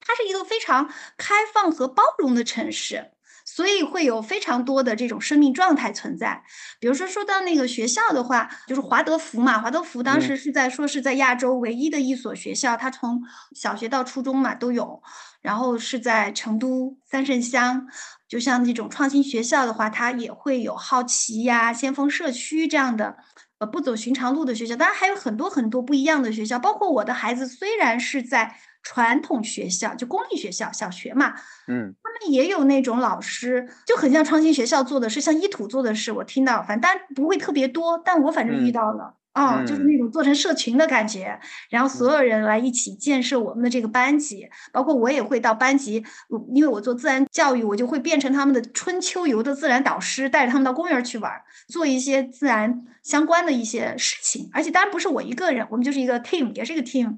它是一个非常开放和包容的城市，所以会有非常多的这种生命状态存在。比如说说到那个学校的话，就是华德福嘛，华德福当时是在说是在亚洲唯一的一所学校，它从小学到初中嘛都有，然后是在成都三圣乡。就像这种创新学校的话，它也会有好奇呀、先锋社区这样的。呃，不走寻常路的学校，当然还有很多很多不一样的学校，包括我的孩子虽然是在传统学校，就公立学校小学嘛，嗯，他们也有那种老师，就很像创新学校做的事，像一土做的事，我听到，反正当然不会特别多，但我反正遇到了。啊，就是那种做成社群的感觉，然后所有人来一起建设我们的这个班级，包括我也会到班级，因为我做自然教育，我就会变成他们的春秋游的自然导师，带着他们到公园去玩，做一些自然相关的一些事情。而且当然不是我一个人，我们就是一个 team，也是一个 team，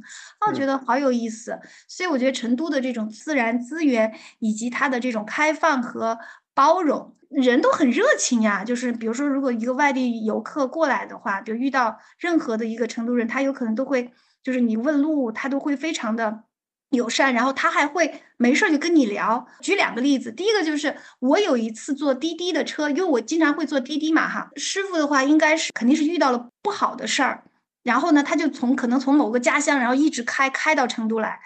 我觉得好有意思。所以我觉得成都的这种自然资源以及它的这种开放和包容。人都很热情呀，就是比如说，如果一个外地游客过来的话，就遇到任何的一个成都人，他有可能都会，就是你问路，他都会非常的友善，然后他还会没事就跟你聊。举两个例子，第一个就是我有一次坐滴滴的车，因为我经常会坐滴滴嘛，哈，师傅的话应该是肯定是遇到了不好的事儿，然后呢，他就从可能从某个家乡，然后一直开开到成都来，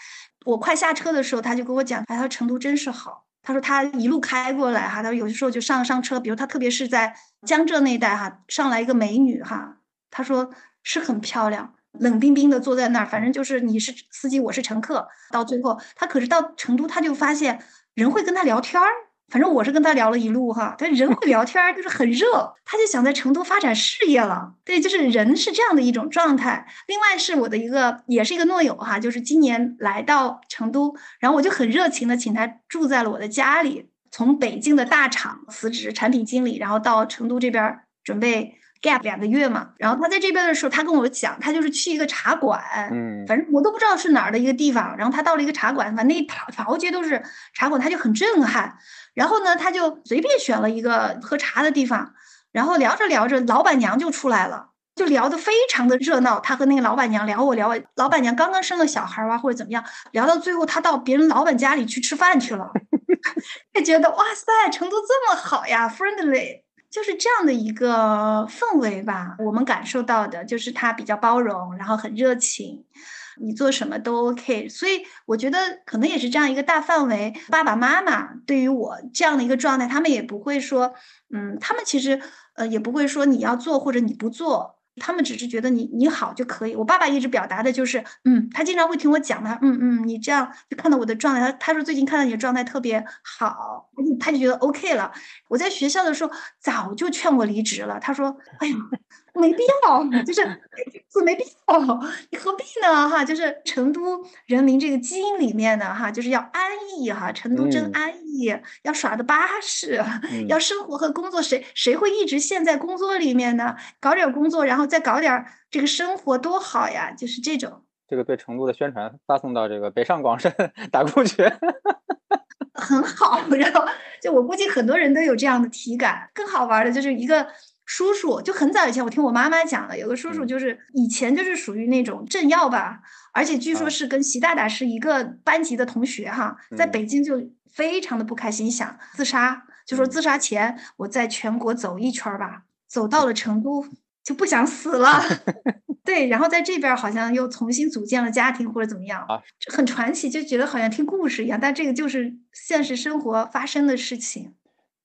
我快下车的时候，他就跟我讲，他说成都真是好。他说他一路开过来哈，他说有些时候就上上车，比如他特别是在江浙那一带哈，上来一个美女哈，他说是很漂亮，冷冰冰的坐在那儿，反正就是你是司机，我是乘客。到最后他可是到成都，他就发现人会跟他聊天儿。反正我是跟他聊了一路哈，他人会聊天，就是很热，他就想在成都发展事业了。对，就是人是这样的一种状态。另外是我的一个，也是一个诺友哈，就是今年来到成都，然后我就很热情的请他住在了我的家里。从北京的大厂辞职，产品经理，然后到成都这边准备 gap 两个月嘛。然后他在这边的时候，他跟我讲，他就是去一个茶馆，嗯，反正我都不知道是哪儿的一个地方。然后他到了一个茶馆，反正那一条条街都是茶馆，他就很震撼。然后呢，他就随便选了一个喝茶的地方，然后聊着聊着，老板娘就出来了。就聊得非常的热闹。他和那个老板娘聊，我聊，老板娘刚刚生了小孩啊，或者怎么样，聊到最后，他到别人老板家里去吃饭去了，就觉得哇塞，成都这么好呀，friendly，就是这样的一个氛围吧。我们感受到的就是他比较包容，然后很热情。你做什么都 OK，所以我觉得可能也是这样一个大范围。爸爸妈妈对于我这样的一个状态，他们也不会说，嗯，他们其实呃也不会说你要做或者你不做。他们只是觉得你你好就可以。我爸爸一直表达的就是，嗯，他经常会听我讲他，嗯嗯，你这样就看到我的状态，他他说最近看到你的状态特别好，他就觉得 OK 了。我在学校的时候早就劝我离职了，他说，哎呀。没必要，就是是没必要，你何必呢？哈，就是成都人民这个基因里面的哈，就是要安逸哈，成都真安逸，要耍的巴适，要生活和工作，谁谁会一直陷在工作里面呢？搞点工作，然后再搞点这个生活，多好呀！就是这种。这个对成都的宣传发送到这个北上广深 打工去，很好。然后就我估计很多人都有这样的体感。更好玩的就是一个。叔叔就很早以前，我听我妈妈讲了，有个叔叔就是以前就是属于那种政要吧，而且据说是跟习大大是一个班级的同学哈，在北京就非常的不开心，想自杀，就说自杀前我在全国走一圈吧，走到了 成都就不想死了，对，然后在这边好像又重新组建了家庭或者怎么样，很传奇，就觉得好像听故事一样，但这个就是现实生活发生的事情。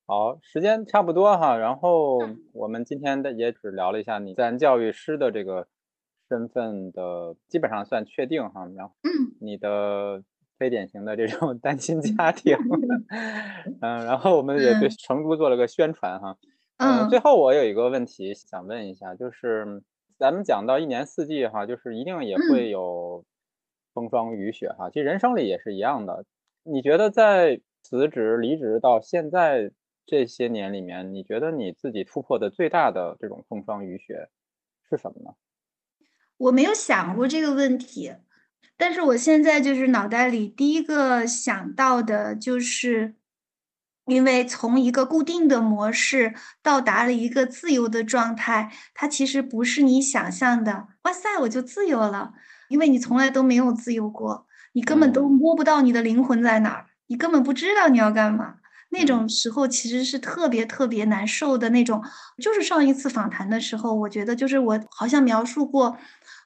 好，时间差不多哈，然后我们今天的也只聊了一下你自然教育师的这个身份的，基本上算确定哈。然后，你的非典型的这种 单亲家庭，嗯，然后我们也对成都做了个宣传哈。嗯，最后我有一个问题想问一下，就是咱们讲到一年四季哈，就是一定也会有风霜雨雪哈，其实人生里也是一样的。你觉得在辞职离职到现在？这些年里面，你觉得你自己突破的最大的这种风霜雨雪是什么呢？我没有想过这个问题，但是我现在就是脑袋里第一个想到的就是，因为从一个固定的模式到达了一个自由的状态，它其实不是你想象的。哇塞，我就自由了，因为你从来都没有自由过，你根本都摸不到你的灵魂在哪儿，你根本不知道你要干嘛。那种时候其实是特别特别难受的那种，就是上一次访谈的时候，我觉得就是我好像描述过，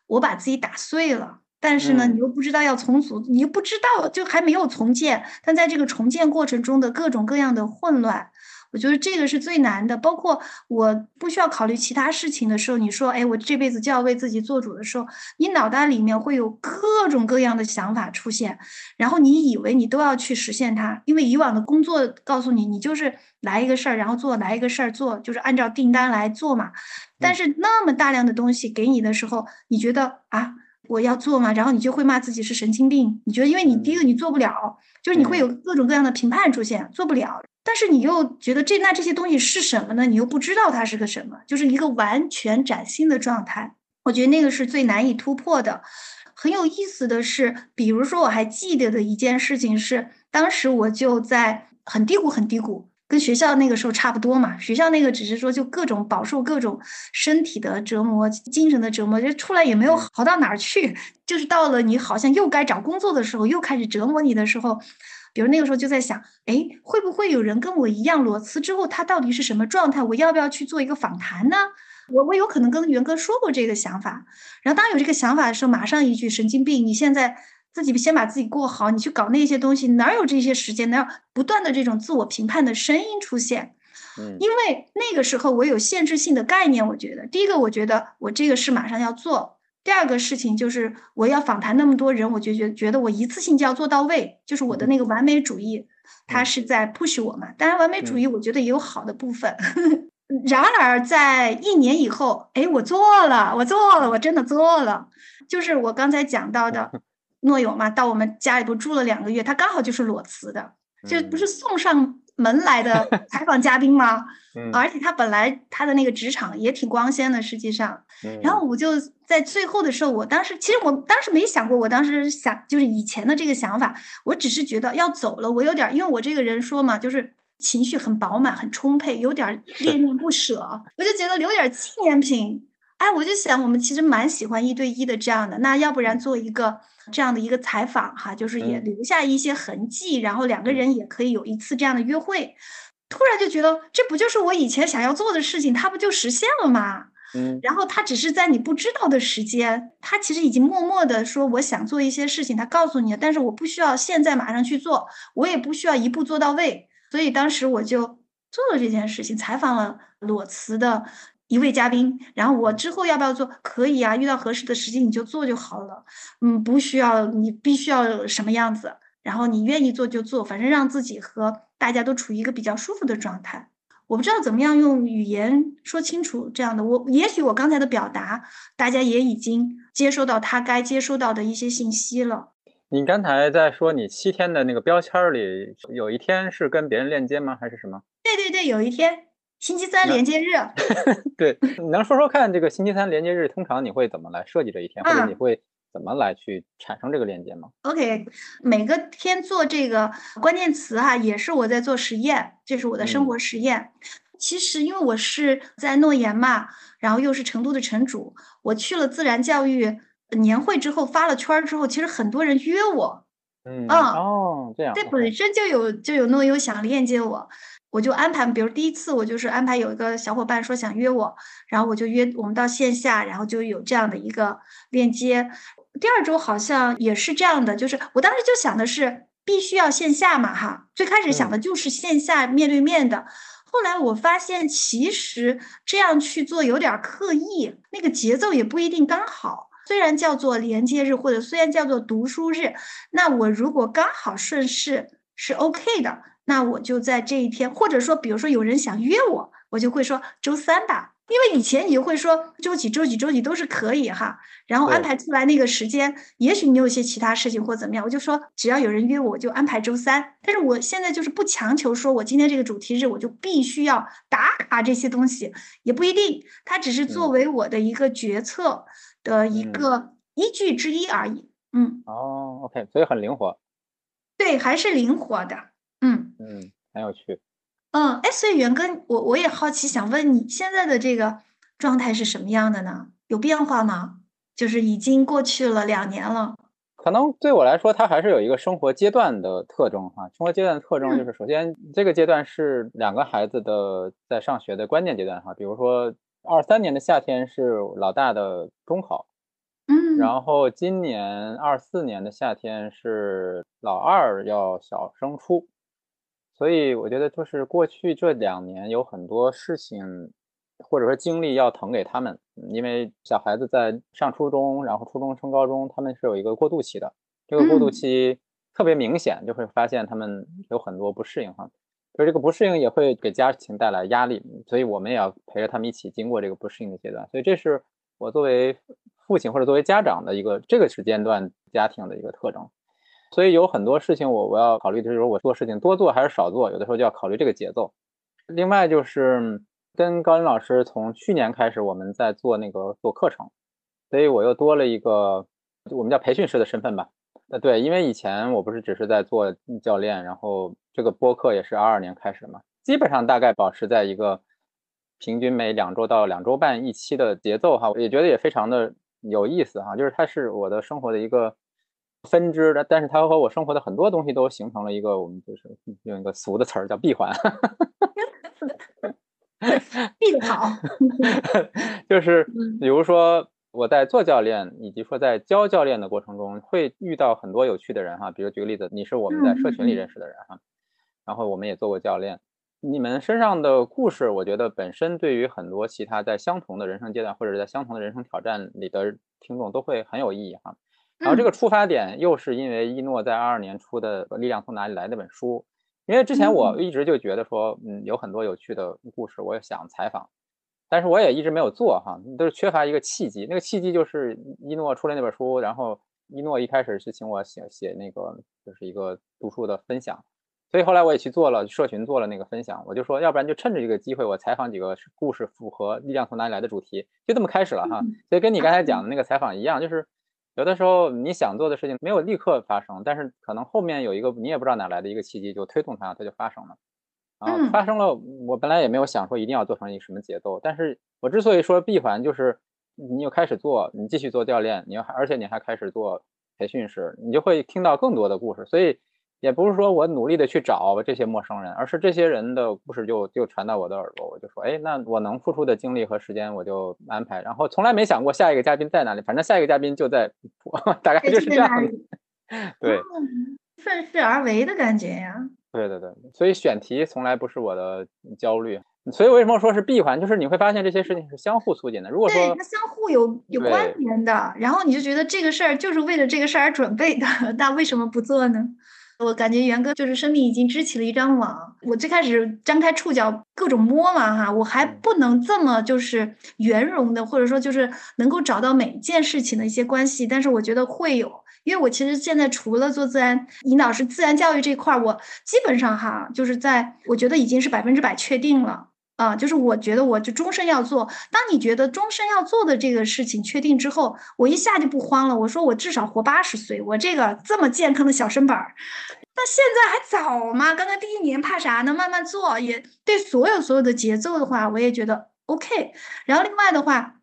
我把自己打碎了，但是呢，你又不知道要重组，你又不知道就还没有重建，但在这个重建过程中的各种各样的混乱。我觉得这个是最难的，包括我不需要考虑其他事情的时候，你说，哎，我这辈子就要为自己做主的时候，你脑袋里面会有各种各样的想法出现，然后你以为你都要去实现它，因为以往的工作告诉你，你就是来一个事儿，然后做，来一个事儿做，就是按照订单来做嘛。但是那么大量的东西给你的时候，你觉得啊，我要做嘛，然后你就会骂自己是神经病。你觉得，因为你第一个你做不了，就是你会有各种各样的评判出现，做不了。但是你又觉得这那这些东西是什么呢？你又不知道它是个什么，就是一个完全崭新的状态。我觉得那个是最难以突破的。很有意思的是，比如说我还记得的一件事情是，当时我就在很低谷，很低谷，跟学校那个时候差不多嘛。学校那个只是说就各种饱受各种身体的折磨、精神的折磨，就出来也没有好到哪儿去。就是到了你好像又该找工作的时候，又开始折磨你的时候。比如那个时候就在想，哎，会不会有人跟我一样裸辞之后他到底是什么状态？我要不要去做一个访谈呢？我我有可能跟元哥说过这个想法。然后当有这个想法的时候，马上一句神经病！你现在自己先把自己过好，你去搞那些东西，哪有这些时间？哪有不断的这种自我评判的声音出现？嗯，因为那个时候我有限制性的概念，我觉得第一个，我觉得我这个事马上要做。第二个事情就是我要访谈那么多人，我就觉觉得我一次性就要做到位，就是我的那个完美主义，它是在 push 我嘛。当然，完美主义我觉得也有好的部分。然而，在一年以后，哎，我做了，我做了，我真的做了。就是我刚才讲到的诺友嘛，到我们家里不住了两个月，他刚好就是裸辞的，就不是送上。门来的 采访嘉宾吗？而且他本来他的那个职场也挺光鲜的，实际上。然后我就在最后的时候，我当时其实我当时没想过，我当时想就是以前的这个想法，我只是觉得要走了，我有点因为我这个人说嘛，就是情绪很饱满、很充沛，有点恋恋不舍，我就觉得留点纪念品。哎，我就想我们其实蛮喜欢一对一的这样的，那要不然做一个这样的一个采访哈，就是也留下一些痕迹，然后两个人也可以有一次这样的约会。突然就觉得这不就是我以前想要做的事情，它不就实现了吗？嗯，然后他只是在你不知道的时间，他其实已经默默的说我想做一些事情，他告诉你了，但是我不需要现在马上去做，我也不需要一步做到位，所以当时我就做了这件事情，采访了裸辞的。一位嘉宾，然后我之后要不要做？可以啊，遇到合适的时机你就做就好了。嗯，不需要你必须要什么样子，然后你愿意做就做，反正让自己和大家都处于一个比较舒服的状态。我不知道怎么样用语言说清楚这样的。我也许我刚才的表达，大家也已经接收到他该接收到的一些信息了。你刚才在说你七天的那个标签里，有一天是跟别人链接吗？还是什么？对对对，有一天。星期三连接日，对，你能说说看，这个星期三连接日通常你会怎么来设计这一天，或者你会怎么来去产生这个链接吗？OK，每个天做这个关键词哈，也是我在做实验，这是我的生活实验。其实因为我是在诺言嘛，然后又是成都的城主，我去了自然教育年会之后发了圈之后，其实很多人约我，嗯，哦，这样，这本身就有就有诺优想链接我。我就安排，比如第一次我就是安排有一个小伙伴说想约我，然后我就约我们到线下，然后就有这样的一个链接。第二周好像也是这样的，就是我当时就想的是必须要线下嘛，哈，最开始想的就是线下面对面的。后来我发现其实这样去做有点刻意，那个节奏也不一定刚好。虽然叫做连接日或者虽然叫做读书日，那我如果刚好顺势是 OK 的。那我就在这一天，或者说，比如说有人想约我，我就会说周三吧，因为以前你会说周几、周几、周几都是可以哈，然后安排出来那个时间，也许你有些其他事情或怎么样，我就说只要有人约我，我就安排周三。但是我现在就是不强求，说我今天这个主题日我就必须要打卡这些东西，也不一定，它只是作为我的一个决策的一个依据之一而已。嗯，哦，OK，所以很灵活，对，还是灵活的。嗯嗯，很有趣。嗯，哎，所以袁哥，我我也好奇，想问你现在的这个状态是什么样的呢？有变化吗？就是已经过去了两年了。可能对我来说，它还是有一个生活阶段的特征哈。生活阶段的特征就是，首先这个阶段是两个孩子的在上学的关键阶段哈。比如说，二三年的夏天是老大的中考。嗯，然后今年二四年的夏天是老二要小升初，所以我觉得就是过去这两年有很多事情或者说精力要腾给他们，因为小孩子在上初中，然后初中升高中，他们是有一个过渡期的，这个过渡期特别明显，就会发现他们有很多不适应哈，所以这个不适应也会给家庭带来压力，所以我们也要陪着他们一起经过这个不适应的阶段，所以这是我作为。父亲或者作为家长的一个这个时间段家庭的一个特征，所以有很多事情我我要考虑的就是我做事情多做还是少做，有的时候就要考虑这个节奏。另外就是跟高林老师从去年开始我们在做那个做课程，所以我又多了一个我们叫培训师的身份吧。呃，对，因为以前我不是只是在做教练，然后这个播客也是二二年开始嘛，基本上大概保持在一个平均每两周到两周半一期的节奏哈，也觉得也非常的。有意思哈，就是它是我的生活的一个分支的，但是它和我生活的很多东西都形成了一个，我们就是用一个俗的词儿叫闭环，闭的好，就是比如说我在做教练，以及说在教教练的过程中，会遇到很多有趣的人哈，比如举个例子，你是我们在社群里认识的人哈，然后我们也做过教练。你们身上的故事，我觉得本身对于很多其他在相同的人生阶段或者在相同的人生挑战里的听众都会很有意义哈。然后这个出发点又是因为一诺在二二年出的《力量从哪里来》那本书，因为之前我一直就觉得说，嗯，有很多有趣的故事，我也想采访，但是我也一直没有做哈，都是缺乏一个契机。那个契机就是一诺出了那本书，然后一诺一开始是请我写写那个就是一个读书的分享。所以后来我也去做了社群，做了那个分享。我就说，要不然就趁着这个机会，我采访几个故事符合力量从哪里来的主题，就这么开始了哈。所以跟你刚才讲的那个采访一样，就是有的时候你想做的事情没有立刻发生，但是可能后面有一个你也不知道哪来的一个契机，就推动它，它就发生了。啊，发生了。我本来也没有想说一定要做成一个什么节奏，但是我之所以说闭环，就是你又开始做，你继续做教练，你又而且你还开始做培训师，你就会听到更多的故事。所以也不是说我努力的去找这些陌生人，而是这些人的故事就就传到我的耳朵，我就说，哎，那我能付出的精力和时间我就安排。然后从来没想过下一个嘉宾在哪里，反正下一个嘉宾就在，大概就是这样。对，顺势而为的感觉呀。对对对，所以选题从来不是我的焦虑。所以为什么说是闭环？就是你会发现这些事情是相互促进的。如果说它相互有有关联的，然后你就觉得这个事儿就是为了这个事儿而准备的，那为什么不做呢？我感觉元哥就是生命已经织起了一张网。我最开始张开触角各种摸嘛哈，我还不能这么就是圆融的，或者说就是能够找到每件事情的一些关系。但是我觉得会有，因为我其实现在除了做自然引导师、自然教育这块儿，我基本上哈就是在我觉得已经是百分之百确定了。啊，就是我觉得我就终身要做。当你觉得终身要做的这个事情确定之后，我一下就不慌了。我说我至少活八十岁，我这个这么健康的小身板儿，那现在还早吗？刚刚第一年怕啥呢？慢慢做，也对所有所有的节奏的话，我也觉得 OK。然后另外的话，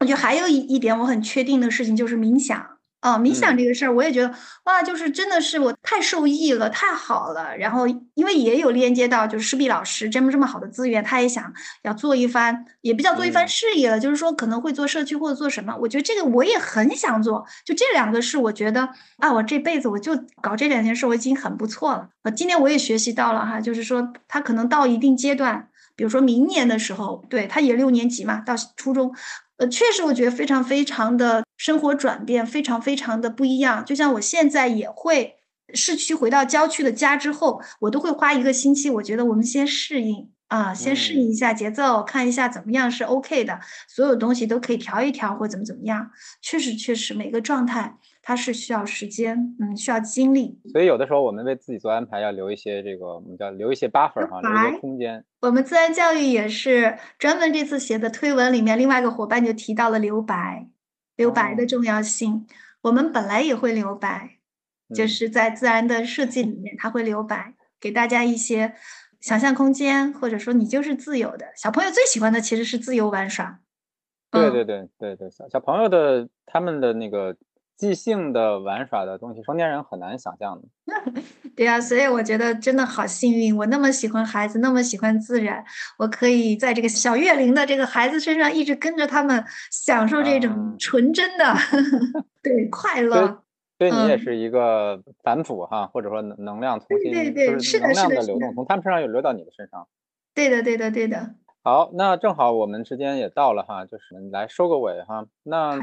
我觉得还有一一点我很确定的事情就是冥想。哦，冥想这个事儿，我也觉得哇，就是真的是我太受益了，太好了。然后因为也有链接到，就是施碧老师这么这么好的资源，他也想要做一番，也比较做一番事业了。就是说可能会做社区或者做什么，我觉得这个我也很想做。就这两个是我觉得啊，我这辈子我就搞这两件事，我已经很不错了。呃，今天我也学习到了哈，就是说他可能到一定阶段，比如说明年的时候，对他也六年级嘛，到初中。呃，确实，我觉得非常非常的生活转变，非常非常的不一样。就像我现在也会市区回到郊区的家之后，我都会花一个星期。我觉得我们先适应啊，先适应一下节奏，看一下怎么样是 OK 的，所有东西都可以调一调或怎么怎么样。确实，确实每个状态。它是需要时间，嗯，需要精力，所以有的时候我们为自己做安排，要留一些这个我们叫留一些 buffer 哈，留一些空间。我们自然教育也是专门这次写的推文里面，另外一个伙伴就提到了留白，留白的重要性。我们本来也会留白，就是在自然的设计里面，它会留白，给大家一些想象空间，或者说你就是自由的。小朋友最喜欢的其实是自由玩耍。对对对对对，小小朋友的他们的那个。即兴的玩耍的东西，成年人很难想象的。对呀，所以我觉得真的好幸运，我那么喜欢孩子，那么喜欢自然，我可以在这个小月龄的这个孩子身上一直跟着他们，享受这种纯真的 对快乐。对你也是一个反哺哈，或者说能能量重新对对是能量的流动，从他们身上又流到你的身上。对的，对的，对的。好，那正好我们时间也到了哈，就是来收个尾哈。那。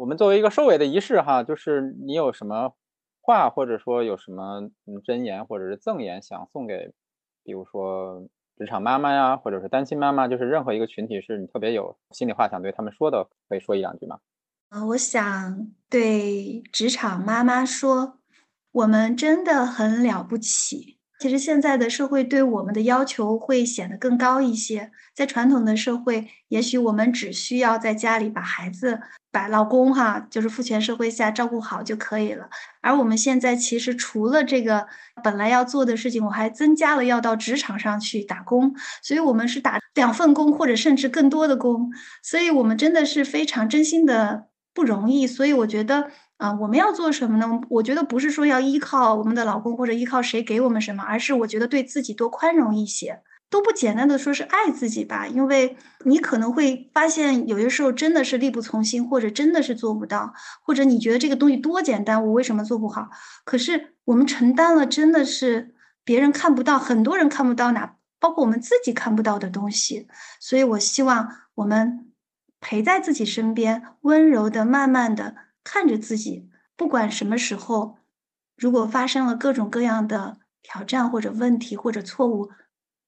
我们作为一个收尾的仪式哈，就是你有什么话，或者说有什么真言或者是赠言想送给，比如说职场妈妈呀，或者是单亲妈妈，就是任何一个群体，是你特别有心里话想对他们说的，可以说一两句吗？啊，我想对职场妈妈说，我们真的很了不起。其实现在的社会对我们的要求会显得更高一些。在传统的社会，也许我们只需要在家里把孩子、把老公哈，就是父权社会下照顾好就可以了。而我们现在其实除了这个本来要做的事情，我还增加了要到职场上去打工，所以我们是打两份工或者甚至更多的工。所以我们真的是非常真心的不容易。所以我觉得。啊，我们要做什么呢？我觉得不是说要依靠我们的老公或者依靠谁给我们什么，而是我觉得对自己多宽容一些，都不简单的说是爱自己吧。因为你可能会发现，有些时候真的是力不从心，或者真的是做不到，或者你觉得这个东西多简单，我为什么做不好？可是我们承担了，真的是别人看不到，很多人看不到，哪包括我们自己看不到的东西。所以我希望我们陪在自己身边，温柔的、慢慢的。看着自己，不管什么时候，如果发生了各种各样的挑战或者问题或者错误，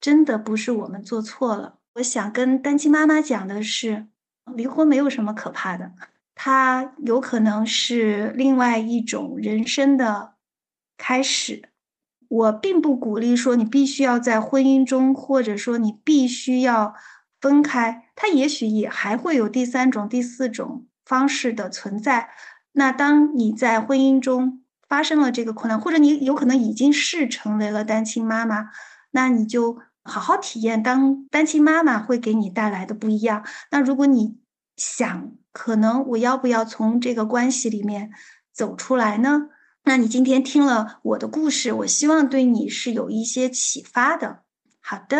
真的不是我们做错了。我想跟单亲妈妈讲的是，离婚没有什么可怕的，它有可能是另外一种人生的开始。我并不鼓励说你必须要在婚姻中，或者说你必须要分开，它也许也还会有第三种、第四种。方式的存在，那当你在婚姻中发生了这个困难，或者你有可能已经是成为了单亲妈妈，那你就好好体验当单亲妈妈会给你带来的不一样。那如果你想可能我要不要从这个关系里面走出来呢？那你今天听了我的故事，我希望对你是有一些启发的。好的，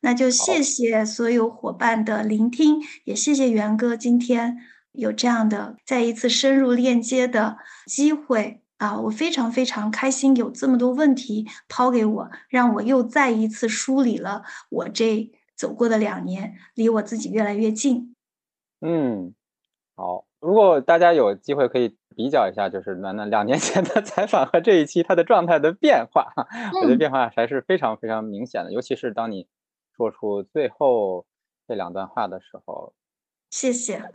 那就谢谢所有伙伴的聆听，也谢谢元哥今天有这样的再一次深入链接的机会啊！我非常非常开心，有这么多问题抛给我，让我又再一次梳理了我这走过的两年，离我自己越来越近。嗯，好，如果大家有机会可以。比较一下，就是暖暖两年前的 采访和这一期他的状态的变化，我觉得变化还是非常非常明显的。尤其是当你说出最后这两段话的时候，谢谢。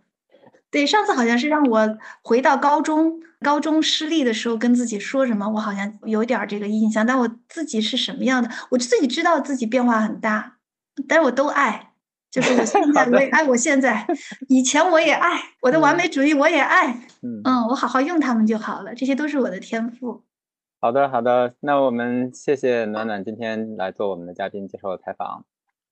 对，上次好像是让我回到高中，高中失利的时候跟自己说什么，我好像有点这个印象。但我自己是什么样的，我自己知道自己变化很大，但是我都爱。就是我现 在我也爱，我现在以前我也爱，我的完美主义我也爱，嗯嗯，我好好用他们就好了，这些都是我的天赋。好的好的，那我们谢谢暖暖今天来做我们的嘉宾接受采访，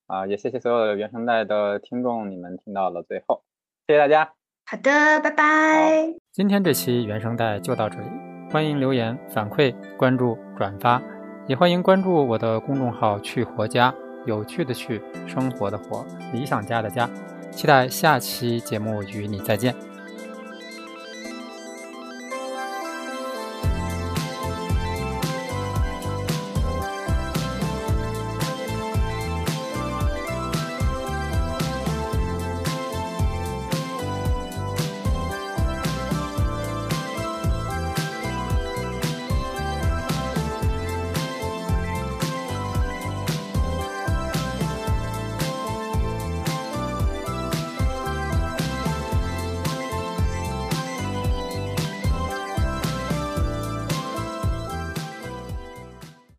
啊，也谢谢所有的原声带的听众，你们听到了最后，谢谢大家。好的，拜拜。今天这期原声带就到这里，欢迎留言反馈、关注、转发，也欢迎关注我的公众号“去活家”。有趣的去，生活的活，理想家的家，期待下期节目与你再见。